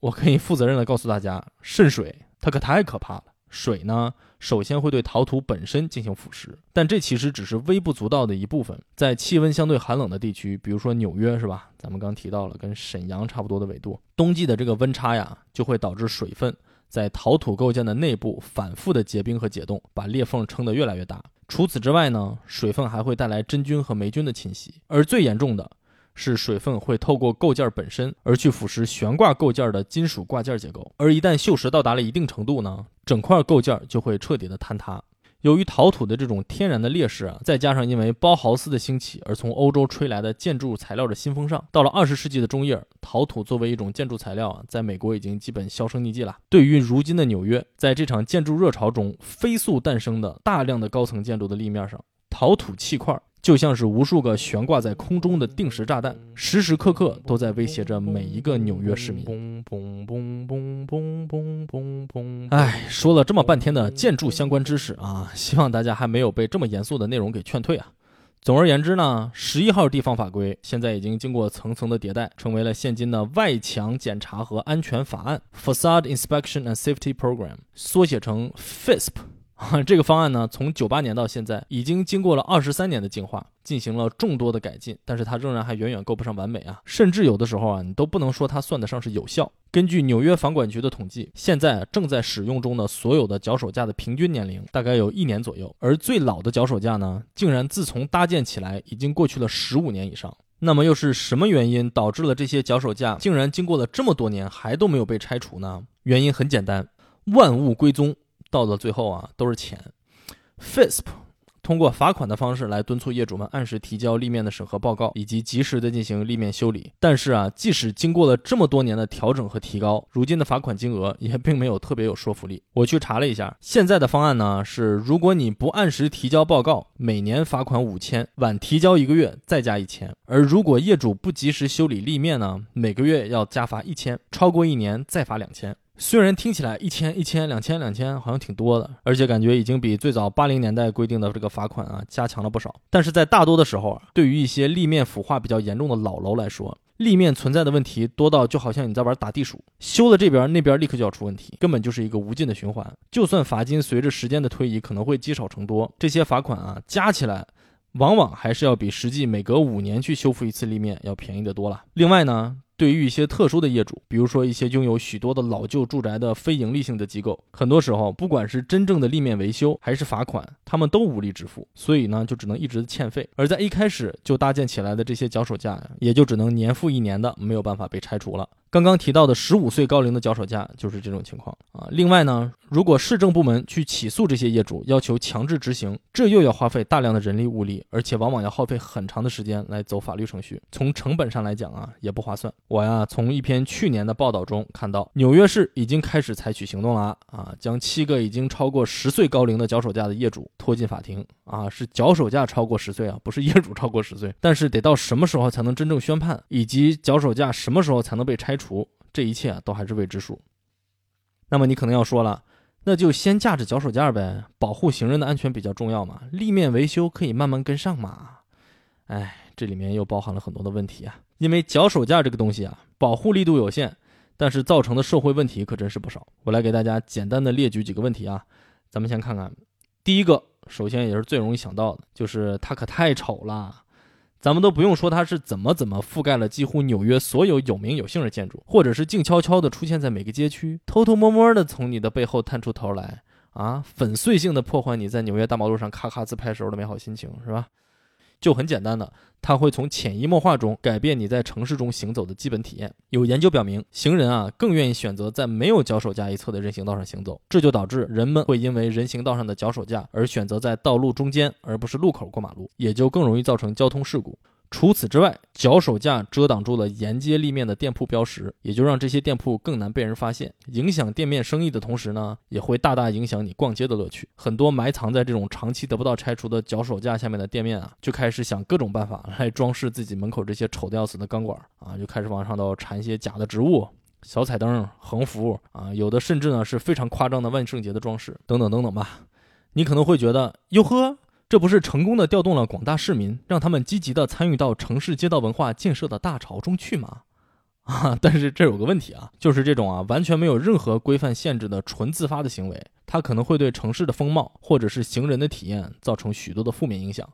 我可以负责任的告诉大家，渗水它可太可怕了。水呢，首先会对陶土本身进行腐蚀，但这其实只是微不足道的一部分。在气温相对寒冷的地区，比如说纽约，是吧？咱们刚提到了跟沈阳差不多的纬度，冬季的这个温差呀，就会导致水分在陶土构件的内部反复的结冰和解冻，把裂缝撑得越来越大。除此之外呢，水分还会带来真菌和霉菌的侵袭，而最严重的。是水分会透过构件本身而去腐蚀悬挂构件的金属挂件结构，而一旦锈蚀到达了一定程度呢，整块构件就会彻底的坍塌。由于陶土的这种天然的劣势啊，再加上因为包豪斯的兴起而从欧洲吹来的建筑材料的新风尚，到了二十世纪的中叶，陶土作为一种建筑材料啊，在美国已经基本销声匿迹了。对于如今的纽约，在这场建筑热潮中飞速诞生的大量的高层建筑的立面上，陶土砌块。就像是无数个悬挂在空中的定时炸弹，时时刻刻都在威胁着每一个纽约市民。哎，说了这么半天的建筑相关知识啊，希望大家还没有被这么严肃的内容给劝退啊。总而言之呢，十一号地方法规现在已经经过层层的迭代，成为了现今的外墙检查和安全法案 （Facade Inspection and Safety Program），缩写成 FISP。这个方案呢，从九八年到现在，已经经过了二十三年的进化，进行了众多的改进，但是它仍然还远远够不上完美啊！甚至有的时候啊，你都不能说它算得上是有效。根据纽约房管局的统计，现在正在使用中的所有的脚手架的平均年龄大概有一年左右，而最老的脚手架呢，竟然自从搭建起来已经过去了十五年以上。那么又是什么原因导致了这些脚手架竟然经过了这么多年还都没有被拆除呢？原因很简单，万物归宗。到了最后啊，都是钱。FISP 通过罚款的方式来敦促业主们按时提交立面的审核报告，以及及时的进行立面修理。但是啊，即使经过了这么多年的调整和提高，如今的罚款金额也并没有特别有说服力。我去查了一下，现在的方案呢是，如果你不按时提交报告，每年罚款五千；晚提交一个月再加一千；而如果业主不及时修理立面呢，每个月要加罚一千；超过一年再罚两千。虽然听起来一千一千两千两千好像挺多的，而且感觉已经比最早八零年代规定的这个罚款啊加强了不少，但是在大多的时候啊，对于一些立面腐化比较严重的老楼来说，立面存在的问题多到就好像你在玩打地鼠，修了这边那边立刻就要出问题，根本就是一个无尽的循环。就算罚金随着时间的推移可能会积少成多，这些罚款啊加起来，往往还是要比实际每隔五年去修复一次立面要便宜的多了。另外呢。对于一些特殊的业主，比如说一些拥有许多的老旧住宅的非盈利性的机构，很多时候不管是真正的立面维修还是罚款，他们都无力支付，所以呢就只能一直欠费。而在一开始就搭建起来的这些脚手架，也就只能年复一年的没有办法被拆除了。刚刚提到的十五岁高龄的脚手架就是这种情况啊。另外呢，如果市政部门去起诉这些业主，要求强制执行，这又要花费大量的人力物力，而且往往要耗费很长的时间来走法律程序。从成本上来讲啊，也不划算。我呀，从一篇去年的报道中看到，纽约市已经开始采取行动了啊，将七个已经超过十岁高龄的脚手架的业主拖进法庭啊。是脚手架超过十岁啊，不是业主超过十岁。但是得到什么时候才能真正宣判，以及脚手架什么时候才能被拆？除这一切都还是未知数。那么你可能要说了，那就先架着脚手架呗，保护行人的安全比较重要嘛。立面维修可以慢慢跟上嘛。哎，这里面又包含了很多的问题啊。因为脚手架这个东西啊，保护力度有限，但是造成的社会问题可真是不少。我来给大家简单的列举几个问题啊。咱们先看看第一个，首先也是最容易想到的，就是它可太丑了。咱们都不用说它是怎么怎么覆盖了几乎纽约所有有名有姓的建筑，或者是静悄悄地出现在每个街区，偷偷摸摸地从你的背后探出头来，啊，粉碎性的破坏你在纽约大马路上咔咔自拍时候的美好心情，是吧？就很简单的，它会从潜移默化中改变你在城市中行走的基本体验。有研究表明，行人啊更愿意选择在没有脚手架一侧的人行道上行走，这就导致人们会因为人行道上的脚手架而选择在道路中间而不是路口过马路，也就更容易造成交通事故。除此之外，脚手架遮挡住了沿街立面的店铺标识，也就让这些店铺更难被人发现，影响店面生意的同时呢，也会大大影响你逛街的乐趣。很多埋藏在这种长期得不到拆除的脚手架下面的店面啊，就开始想各种办法来装饰自己门口这些丑的要死的钢管啊，就开始往上头缠一些假的植物、小彩灯、横幅啊，有的甚至呢是非常夸张的万圣节的装饰等等等等吧。你可能会觉得，哟呵。这不是成功的调动了广大市民，让他们积极的参与到城市街道文化建设的大潮中去吗？啊，但是这有个问题啊，就是这种啊完全没有任何规范限制的纯自发的行为，它可能会对城市的风貌或者是行人的体验造成许多的负面影响，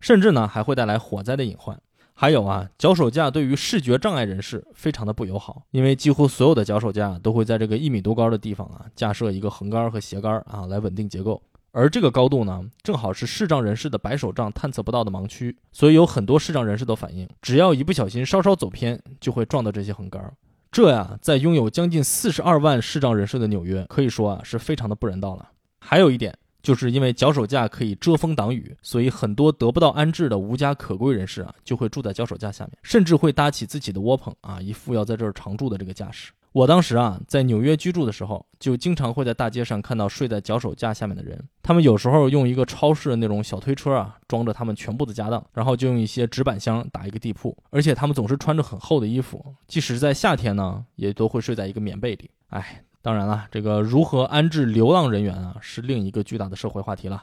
甚至呢还会带来火灾的隐患。还有啊，脚手架对于视觉障碍人士非常的不友好，因为几乎所有的脚手架都会在这个一米多高的地方啊架设一个横杆和斜杆啊来稳定结构。而这个高度呢，正好是视障人士的白手杖探测不到的盲区，所以有很多视障人士都反映，只要一不小心稍稍走偏，就会撞到这些横杆。这呀，在拥有将近四十二万视障人士的纽约，可以说啊是非常的不人道了。还有一点，就是因为脚手架可以遮风挡雨，所以很多得不到安置的无家可归人士啊，就会住在脚手架下面，甚至会搭起自己的窝棚啊，一副要在这儿常住的这个架势。我当时啊，在纽约居住的时候，就经常会在大街上看到睡在脚手架下面的人。他们有时候用一个超市的那种小推车啊，装着他们全部的家当，然后就用一些纸板箱打一个地铺。而且他们总是穿着很厚的衣服，即使在夏天呢，也都会睡在一个棉被里。哎，当然了，这个如何安置流浪人员啊，是另一个巨大的社会话题了，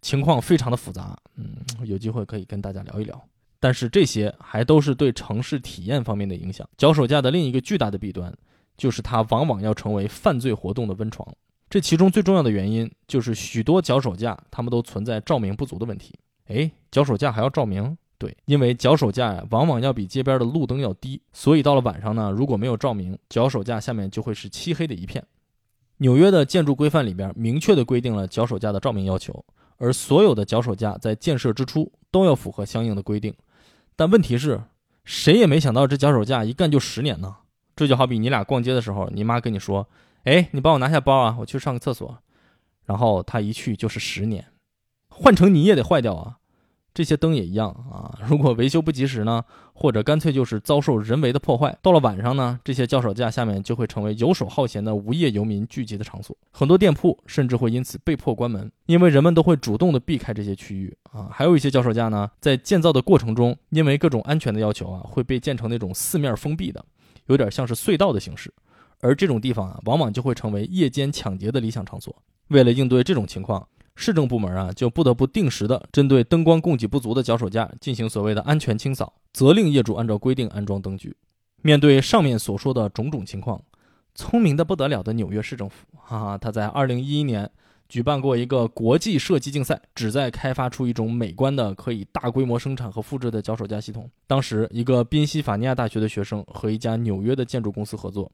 情况非常的复杂。嗯，有机会可以跟大家聊一聊。但是这些还都是对城市体验方面的影响。脚手架的另一个巨大的弊端。就是它往往要成为犯罪活动的温床，这其中最重要的原因就是许多脚手架它们都存在照明不足的问题。哎，脚手架还要照明？对，因为脚手架呀往往要比街边的路灯要低，所以到了晚上呢，如果没有照明，脚手架下面就会是漆黑的一片。纽约的建筑规范里边明确的规定了脚手架的照明要求，而所有的脚手架在建设之初都要符合相应的规定。但问题是，谁也没想到这脚手架一干就十年呢？这就好比你俩逛街的时候，你妈跟你说：“哎，你帮我拿下包啊，我去上个厕所。”然后她一去就是十年，换成你也得坏掉啊。这些灯也一样啊，如果维修不及时呢，或者干脆就是遭受人为的破坏，到了晚上呢，这些脚手架下面就会成为游手好闲的无业游民聚集的场所，很多店铺甚至会因此被迫关门，因为人们都会主动的避开这些区域啊。还有一些脚手架呢，在建造的过程中，因为各种安全的要求啊，会被建成那种四面封闭的。有点像是隧道的形式，而这种地方啊，往往就会成为夜间抢劫的理想场所。为了应对这种情况，市政部门啊，就不得不定时的针对灯光供给不足的脚手架进行所谓的安全清扫，责令业主按照规定安装灯具。面对上面所说的种种情况，聪明的不得了的纽约市政府，哈哈，他在二零一一年。举办过一个国际射击竞赛，旨在开发出一种美观的、可以大规模生产和复制的脚手架系统。当时，一个宾夕法尼亚大学的学生和一家纽约的建筑公司合作。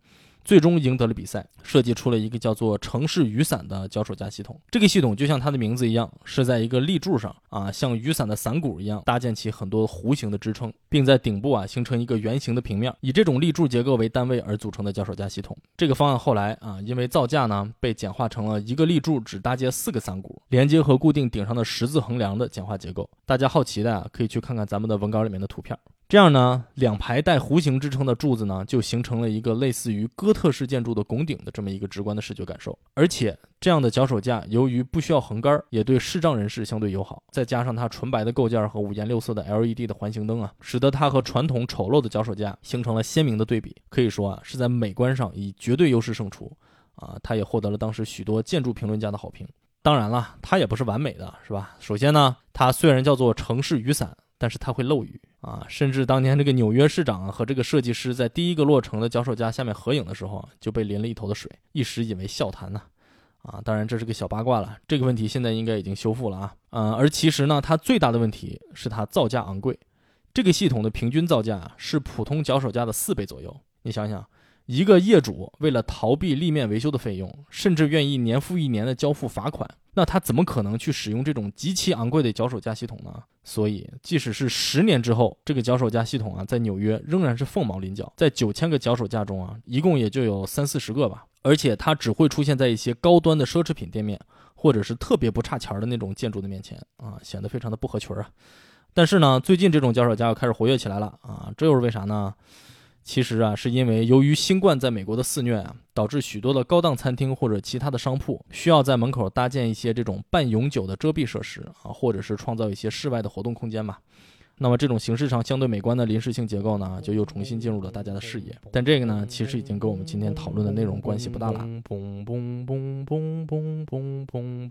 最终赢得了比赛，设计出了一个叫做“城市雨伞”的脚手架系统。这个系统就像它的名字一样，是在一个立柱上啊，像雨伞的伞骨一样搭建起很多弧形的支撑，并在顶部啊形成一个圆形的平面，以这种立柱结构为单位而组成的脚手架系统。这个方案后来啊，因为造价呢，被简化成了一个立柱只搭接四个伞骨，连接和固定顶上的十字横梁的简化结构。大家好奇的啊，可以去看看咱们的文稿里面的图片。这样呢，两排带弧形支撑的柱子呢，就形成了一个类似于哥特式建筑的拱顶的这么一个直观的视觉感受。而且，这样的脚手架由于不需要横杆，也对视障人士相对友好。再加上它纯白的构件和五颜六色的 LED 的环形灯啊，使得它和传统丑陋的脚手架形成了鲜明的对比。可以说啊，是在美观上以绝对优势胜出。啊，它也获得了当时许多建筑评论家的好评。当然了，它也不是完美的，是吧？首先呢，它虽然叫做城市雨伞。但是它会漏雨啊，甚至当年这个纽约市长和这个设计师在第一个落成的脚手架下面合影的时候，就被淋了一头的水，一时引为笑谈呢。啊，当然这是个小八卦了，这个问题现在应该已经修复了啊。嗯，而其实呢，它最大的问题是它造价昂贵，这个系统的平均造价是普通脚手架的四倍左右。你想想，一个业主为了逃避立面维修的费用，甚至愿意年复一年的交付罚款。那他怎么可能去使用这种极其昂贵的脚手架系统呢？所以，即使是十年之后，这个脚手架系统啊，在纽约仍然是凤毛麟角。在九千个脚手架中啊，一共也就有三四十个吧。而且，它只会出现在一些高端的奢侈品店面，或者是特别不差钱的那种建筑的面前啊，显得非常的不合群啊。但是呢，最近这种脚手架又开始活跃起来了啊，这又是为啥呢？其实啊，是因为由于新冠在美国的肆虐啊，导致许多的高档餐厅或者其他的商铺需要在门口搭建一些这种半永久的遮蔽设施啊，或者是创造一些室外的活动空间嘛。那么这种形式上相对美观的临时性结构呢，就又重新进入了大家的视野。但这个呢，其实已经跟我们今天讨论的内容关系不大了。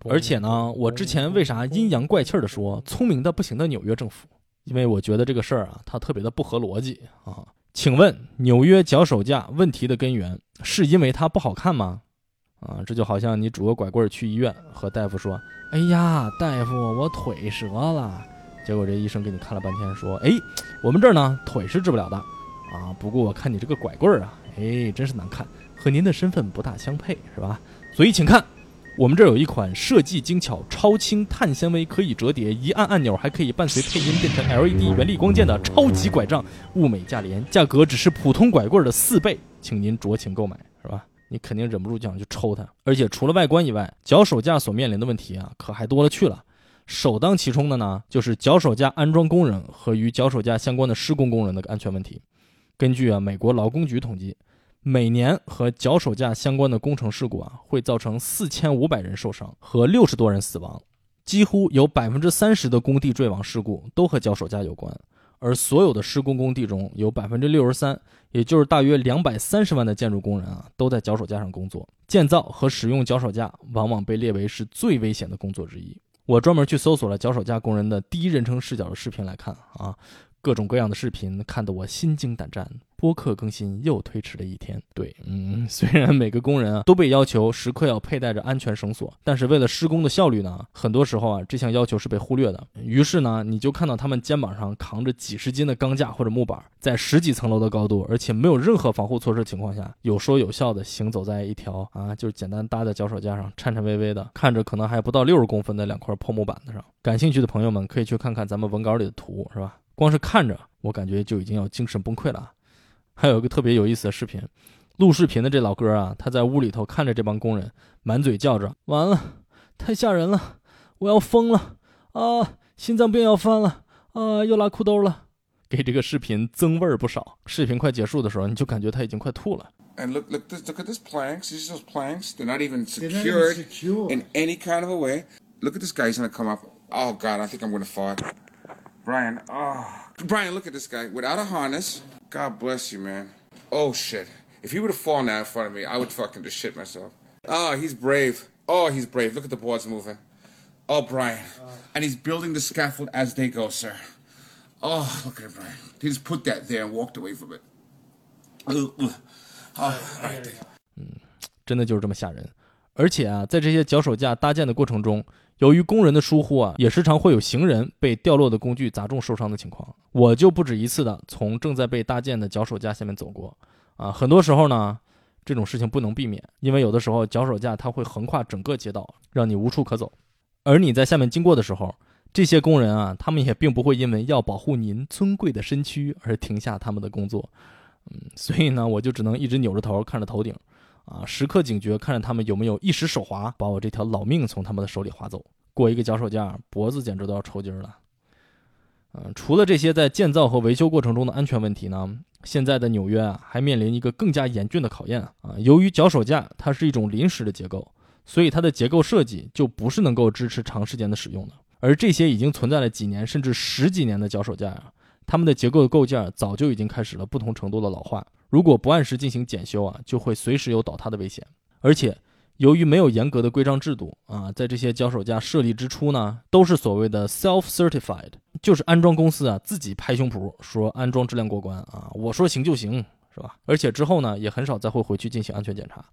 而且呢，我之前为啥阴阳怪气的说聪明的不行的纽约政府？因为我觉得这个事儿啊，它特别的不合逻辑啊。请问纽约脚手架问题的根源是因为它不好看吗？啊，这就好像你拄个拐棍去医院和大夫说：“哎呀，大夫，我腿折了。”结果这医生给你看了半天，说：“哎，我们这儿呢腿是治不了的，啊，不过我看你这个拐棍啊，哎，真是难看，和您的身份不大相配，是吧？所以请看。”我们这儿有一款设计精巧、超轻碳纤维，可以折叠，一按按钮还可以伴随配音变成 LED 原力光剑的超级拐杖，物美价廉，价格只是普通拐棍的四倍，请您酌情购买，是吧？你肯定忍不住就想去抽它。而且除了外观以外，脚手架所面临的问题啊，可还多了去了。首当其冲的呢，就是脚手架安装工人和与脚手架相关的施工工人的安全问题。根据啊美国劳工局统计。每年和脚手架相关的工程事故啊，会造成四千五百人受伤和六十多人死亡，几乎有百分之三十的工地坠亡事故都和脚手架有关。而所有的施工工地中有百分之六十三，也就是大约两百三十万的建筑工人啊，都在脚手架上工作。建造和使用脚手架往往被列为是最危险的工作之一。我专门去搜索了脚手架工人的第一人称视角的视频来看啊。各种各样的视频看得我心惊胆战，播客更新又推迟了一天。对，嗯，虽然每个工人啊都被要求时刻要佩戴着安全绳索，但是为了施工的效率呢，很多时候啊这项要求是被忽略的。于是呢，你就看到他们肩膀上扛着几十斤的钢架或者木板，在十几层楼的高度，而且没有任何防护措施的情况下，有说有笑的行走在一条啊就是简单搭在脚手架上，颤颤巍巍的，看着可能还不到六十公分的两块破木板子上。感兴趣的朋友们可以去看看咱们文稿里的图，是吧？光是看着，我感觉就已经要精神崩溃了。还有一个特别有意思的视频，录视频的这老哥啊，他在屋里头看着这帮工人，满嘴叫着：“完了，太吓人了，我要疯了啊，心脏病要犯了啊，又拉裤兜了。”给这个视频增味儿不少。视频快结束的时候，你就感觉他已经快吐了。And look, look, this, look at this planks. These those planks. They're not even secured in any kind of a way. Look at this guy. He's gonna come up. Oh God, I think I'm gonna fall. Brian, oh. Brian, look at this guy. Without a harness. God bless you, man. Oh, shit. If he would have fallen out in front of me, I would fucking just shit myself. Oh, he's brave. Oh, he's brave. Look at the boards moving. Oh, Brian. And he's building the scaffold as they go, sir. Oh, look at Brian. He just put that there and walked away from it. Oh, right there. 嗯，真的就是这么吓人。而且啊，在这些脚手架搭建的过程中， 由于工人的疏忽啊，也时常会有行人被掉落的工具砸中受伤的情况。我就不止一次的从正在被搭建的脚手架下面走过，啊，很多时候呢，这种事情不能避免，因为有的时候脚手架它会横跨整个街道，让你无处可走。而你在下面经过的时候，这些工人啊，他们也并不会因为要保护您尊贵的身躯而停下他们的工作，嗯，所以呢，我就只能一直扭着头看着头顶。啊，时刻警觉，看着他们有没有一时手滑，把我这条老命从他们的手里划走。过一个脚手架，脖子简直都要抽筋了。嗯，除了这些在建造和维修过程中的安全问题呢，现在的纽约啊，还面临一个更加严峻的考验啊。由于脚手架它是一种临时的结构，所以它的结构设计就不是能够支持长时间的使用的。而这些已经存在了几年甚至十几年的脚手架啊，它们的结构构件早就已经开始了不同程度的老化。如果不按时进行检修啊，就会随时有倒塌的危险。而且，由于没有严格的规章制度啊，在这些脚手架设立之初呢，都是所谓的 self-certified，就是安装公司啊自己拍胸脯说安装质量过关啊，我说行就行，是吧？而且之后呢，也很少再会回去进行安全检查。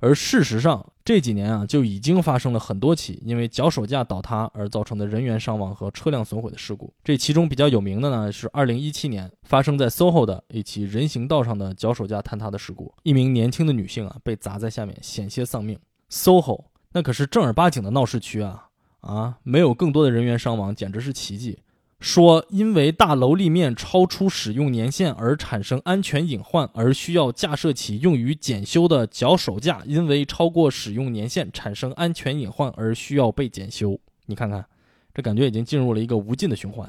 而事实上，这几年啊，就已经发生了很多起因为脚手架倒塌而造成的人员伤亡和车辆损毁的事故。这其中比较有名的呢，是2017年发生在 SOHO 的一起人行道上的脚手架坍塌的事故。一名年轻的女性啊，被砸在下面，险些丧命。SOHO 那可是正儿八经的闹市区啊，啊，没有更多的人员伤亡，简直是奇迹。说，因为大楼立面超出使用年限而产生安全隐患，而需要架设起用于检修的脚手架，因为超过使用年限产生安全隐患而需要被检修。你看看，这感觉已经进入了一个无尽的循环。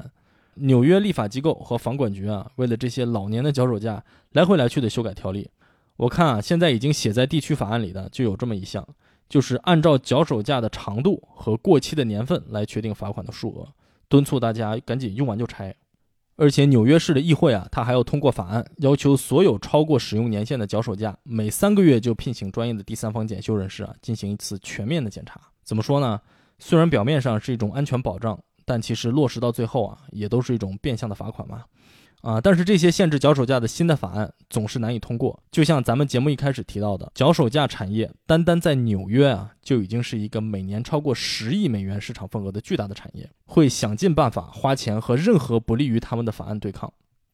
纽约立法机构和房管局啊，为了这些老年的脚手架，来回来去的修改条例。我看啊，现在已经写在地区法案里的就有这么一项，就是按照脚手架的长度和过期的年份来确定罚款的数额，敦促大家赶紧用完就拆。而且纽约市的议会啊，他还要通过法案，要求所有超过使用年限的脚手架，每三个月就聘请专业的第三方检修人士啊，进行一次全面的检查。怎么说呢？虽然表面上是一种安全保障，但其实落实到最后啊，也都是一种变相的罚款嘛。啊！但是这些限制脚手架的新的法案总是难以通过。就像咱们节目一开始提到的，脚手架产业单单在纽约啊，就已经是一个每年超过十亿美元市场份额的巨大的产业，会想尽办法花钱和任何不利于他们的法案对抗。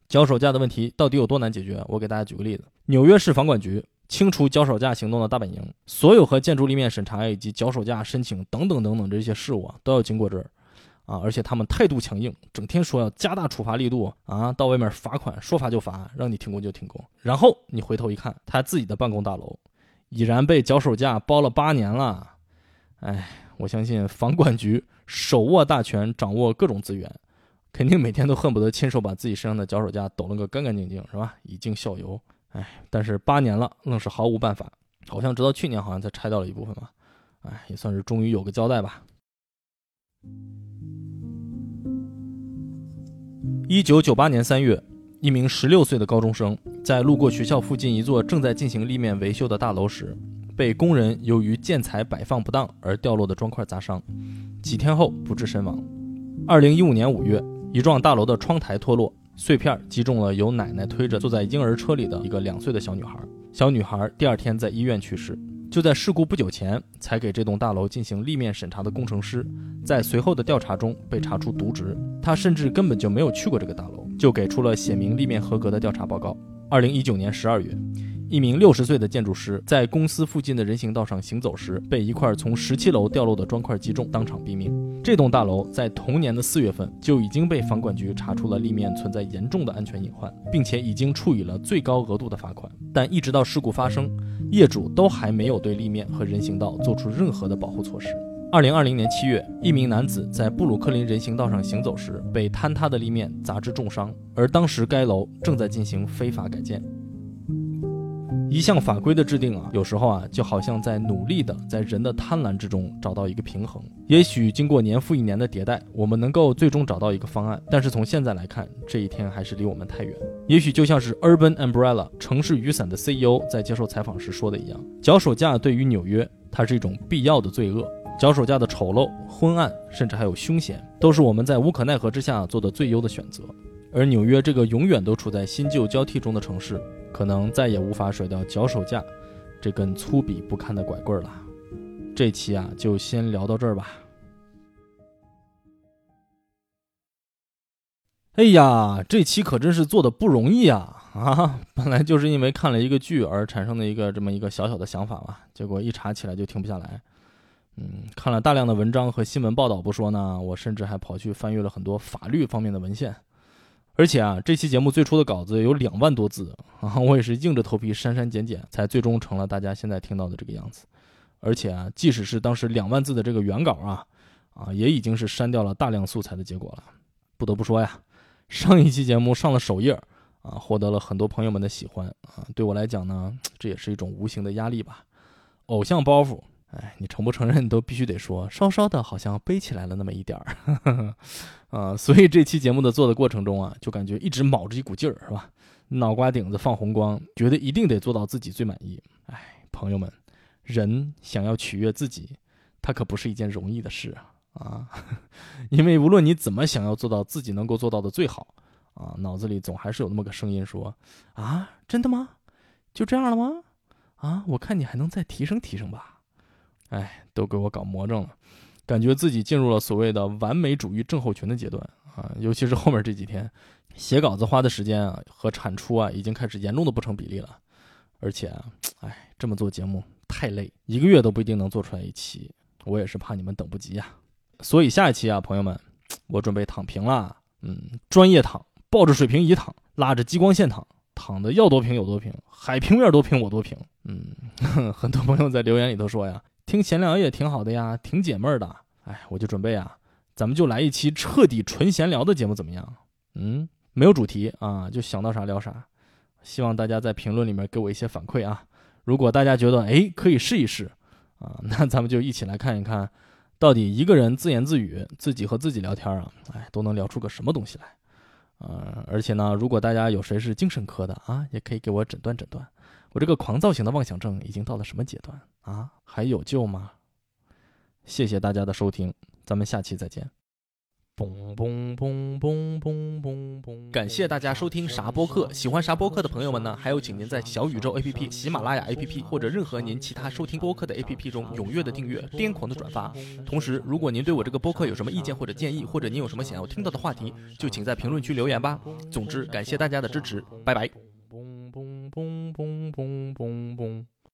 脚手架的问题到底有多难解决？我给大家举个例子：纽约市房管局清除脚手架行动的大本营，所有和建筑立面审查以及脚手架申请等等等等这些事务啊，都要经过这儿。啊！而且他们态度强硬，整天说要加大处罚力度啊，到外面罚款，说罚就罚，让你停工就停工。然后你回头一看，他自己的办公大楼已然被脚手架包了八年了。哎，我相信房管局手握大权，掌握各种资源，肯定每天都恨不得亲手把自己身上的脚手架抖了个干干净净，是吧？以儆效尤。哎，但是八年了，愣是毫无办法。好像直到去年，好像才拆掉了一部分吧。哎，也算是终于有个交代吧。一九九八年三月，一名十六岁的高中生在路过学校附近一座正在进行立面维修的大楼时，被工人由于建材摆放不当而掉落的砖块砸伤，几天后不治身亡。二零一五年五月，一幢大楼的窗台脱落，碎片击中了由奶奶推着坐在婴儿车里的一个两岁的小女孩，小女孩第二天在医院去世。就在事故不久前，才给这栋大楼进行立面审查的工程师，在随后的调查中被查出渎职。他甚至根本就没有去过这个大楼，就给出了写明立面合格的调查报告。二零一九年十二月，一名六十岁的建筑师在公司附近的人行道上行走时，被一块从十七楼掉落的砖块击中，当场毙命。这栋大楼在同年的四月份就已经被房管局查出了立面存在严重的安全隐患，并且已经处以了最高额度的罚款。但一直到事故发生。业主都还没有对立面和人行道做出任何的保护措施。二零二零年七月，一名男子在布鲁克林人行道上行走时，被坍塌的立面砸至重伤，而当时该楼正在进行非法改建。一项法规的制定啊，有时候啊，就好像在努力的在人的贪婪之中找到一个平衡。也许经过年复一年的迭代，我们能够最终找到一个方案。但是从现在来看，这一天还是离我们太远。也许就像是 Urban Umbrella 城市雨伞的 CEO 在接受采访时说的一样，脚手架对于纽约，它是一种必要的罪恶。脚手架的丑陋、昏暗，甚至还有凶险，都是我们在无可奈何之下做的最优的选择。而纽约这个永远都处在新旧交替中的城市。可能再也无法甩掉脚手架这根粗鄙不堪的拐棍了。这期啊，就先聊到这儿吧。哎呀，这期可真是做的不容易啊！啊，本来就是因为看了一个剧而产生的一个这么一个小小的想法嘛，结果一查起来就停不下来。嗯，看了大量的文章和新闻报道不说呢，我甚至还跑去翻阅了很多法律方面的文献。而且啊，这期节目最初的稿子有两万多字啊，我也是硬着头皮删删减减，才最终成了大家现在听到的这个样子。而且啊，即使是当时两万字的这个原稿啊，啊，也已经是删掉了大量素材的结果了。不得不说呀，上一期节目上了首页啊，获得了很多朋友们的喜欢啊，对我来讲呢，这也是一种无形的压力吧，偶像包袱。哎，你承不承认都必须得说，稍稍的好像背起来了那么一点儿，啊，所以这期节目的做的过程中啊，就感觉一直卯着一股劲儿，是吧？脑瓜顶子放红光，觉得一定得做到自己最满意。哎，朋友们，人想要取悦自己，他可不是一件容易的事啊！啊，因为无论你怎么想要做到自己能够做到的最好，啊，脑子里总还是有那么个声音说：啊，真的吗？就这样了吗？啊，我看你还能再提升提升吧。哎，都给我搞魔怔了，感觉自己进入了所谓的完美主义症候群的阶段啊！尤其是后面这几天，写稿子花的时间啊和产出啊，已经开始严重的不成比例了。而且啊，哎，这么做节目太累，一个月都不一定能做出来一期。我也是怕你们等不及呀，所以下一期啊，朋友们，我准备躺平了。嗯，专业躺，抱着水平仪躺，拉着激光线躺，躺的要多平有多平，海平面多平我多平。嗯，很多朋友在留言里头说呀。听闲聊也挺好的呀，挺解闷儿的。哎，我就准备啊，咱们就来一期彻底纯闲聊的节目，怎么样？嗯，没有主题啊，就想到啥聊啥。希望大家在评论里面给我一些反馈啊。如果大家觉得哎可以试一试啊，那咱们就一起来看一看，到底一个人自言自语，自己和自己聊天啊，哎都能聊出个什么东西来。呃，而且呢，如果大家有谁是精神科的啊，也可以给我诊断诊断，我这个狂躁型的妄想症已经到了什么阶段啊？还有救吗？谢谢大家的收听，咱们下期再见。嘣嘣嘣嘣嘣嘣嘣！感谢大家收听啥播客，喜欢啥播客的朋友们呢？还有，请您在小宇宙 APP、喜马拉雅 APP 或者任何您其他收听播客的 APP 中踊跃的订阅、癫狂的转发。同时，如果您对我这个播客有什么意见或者建议，或者您有什么想要听到的话题，就请在评论区留言吧。总之，感谢大家的支持，拜拜。嘣嘣嘣。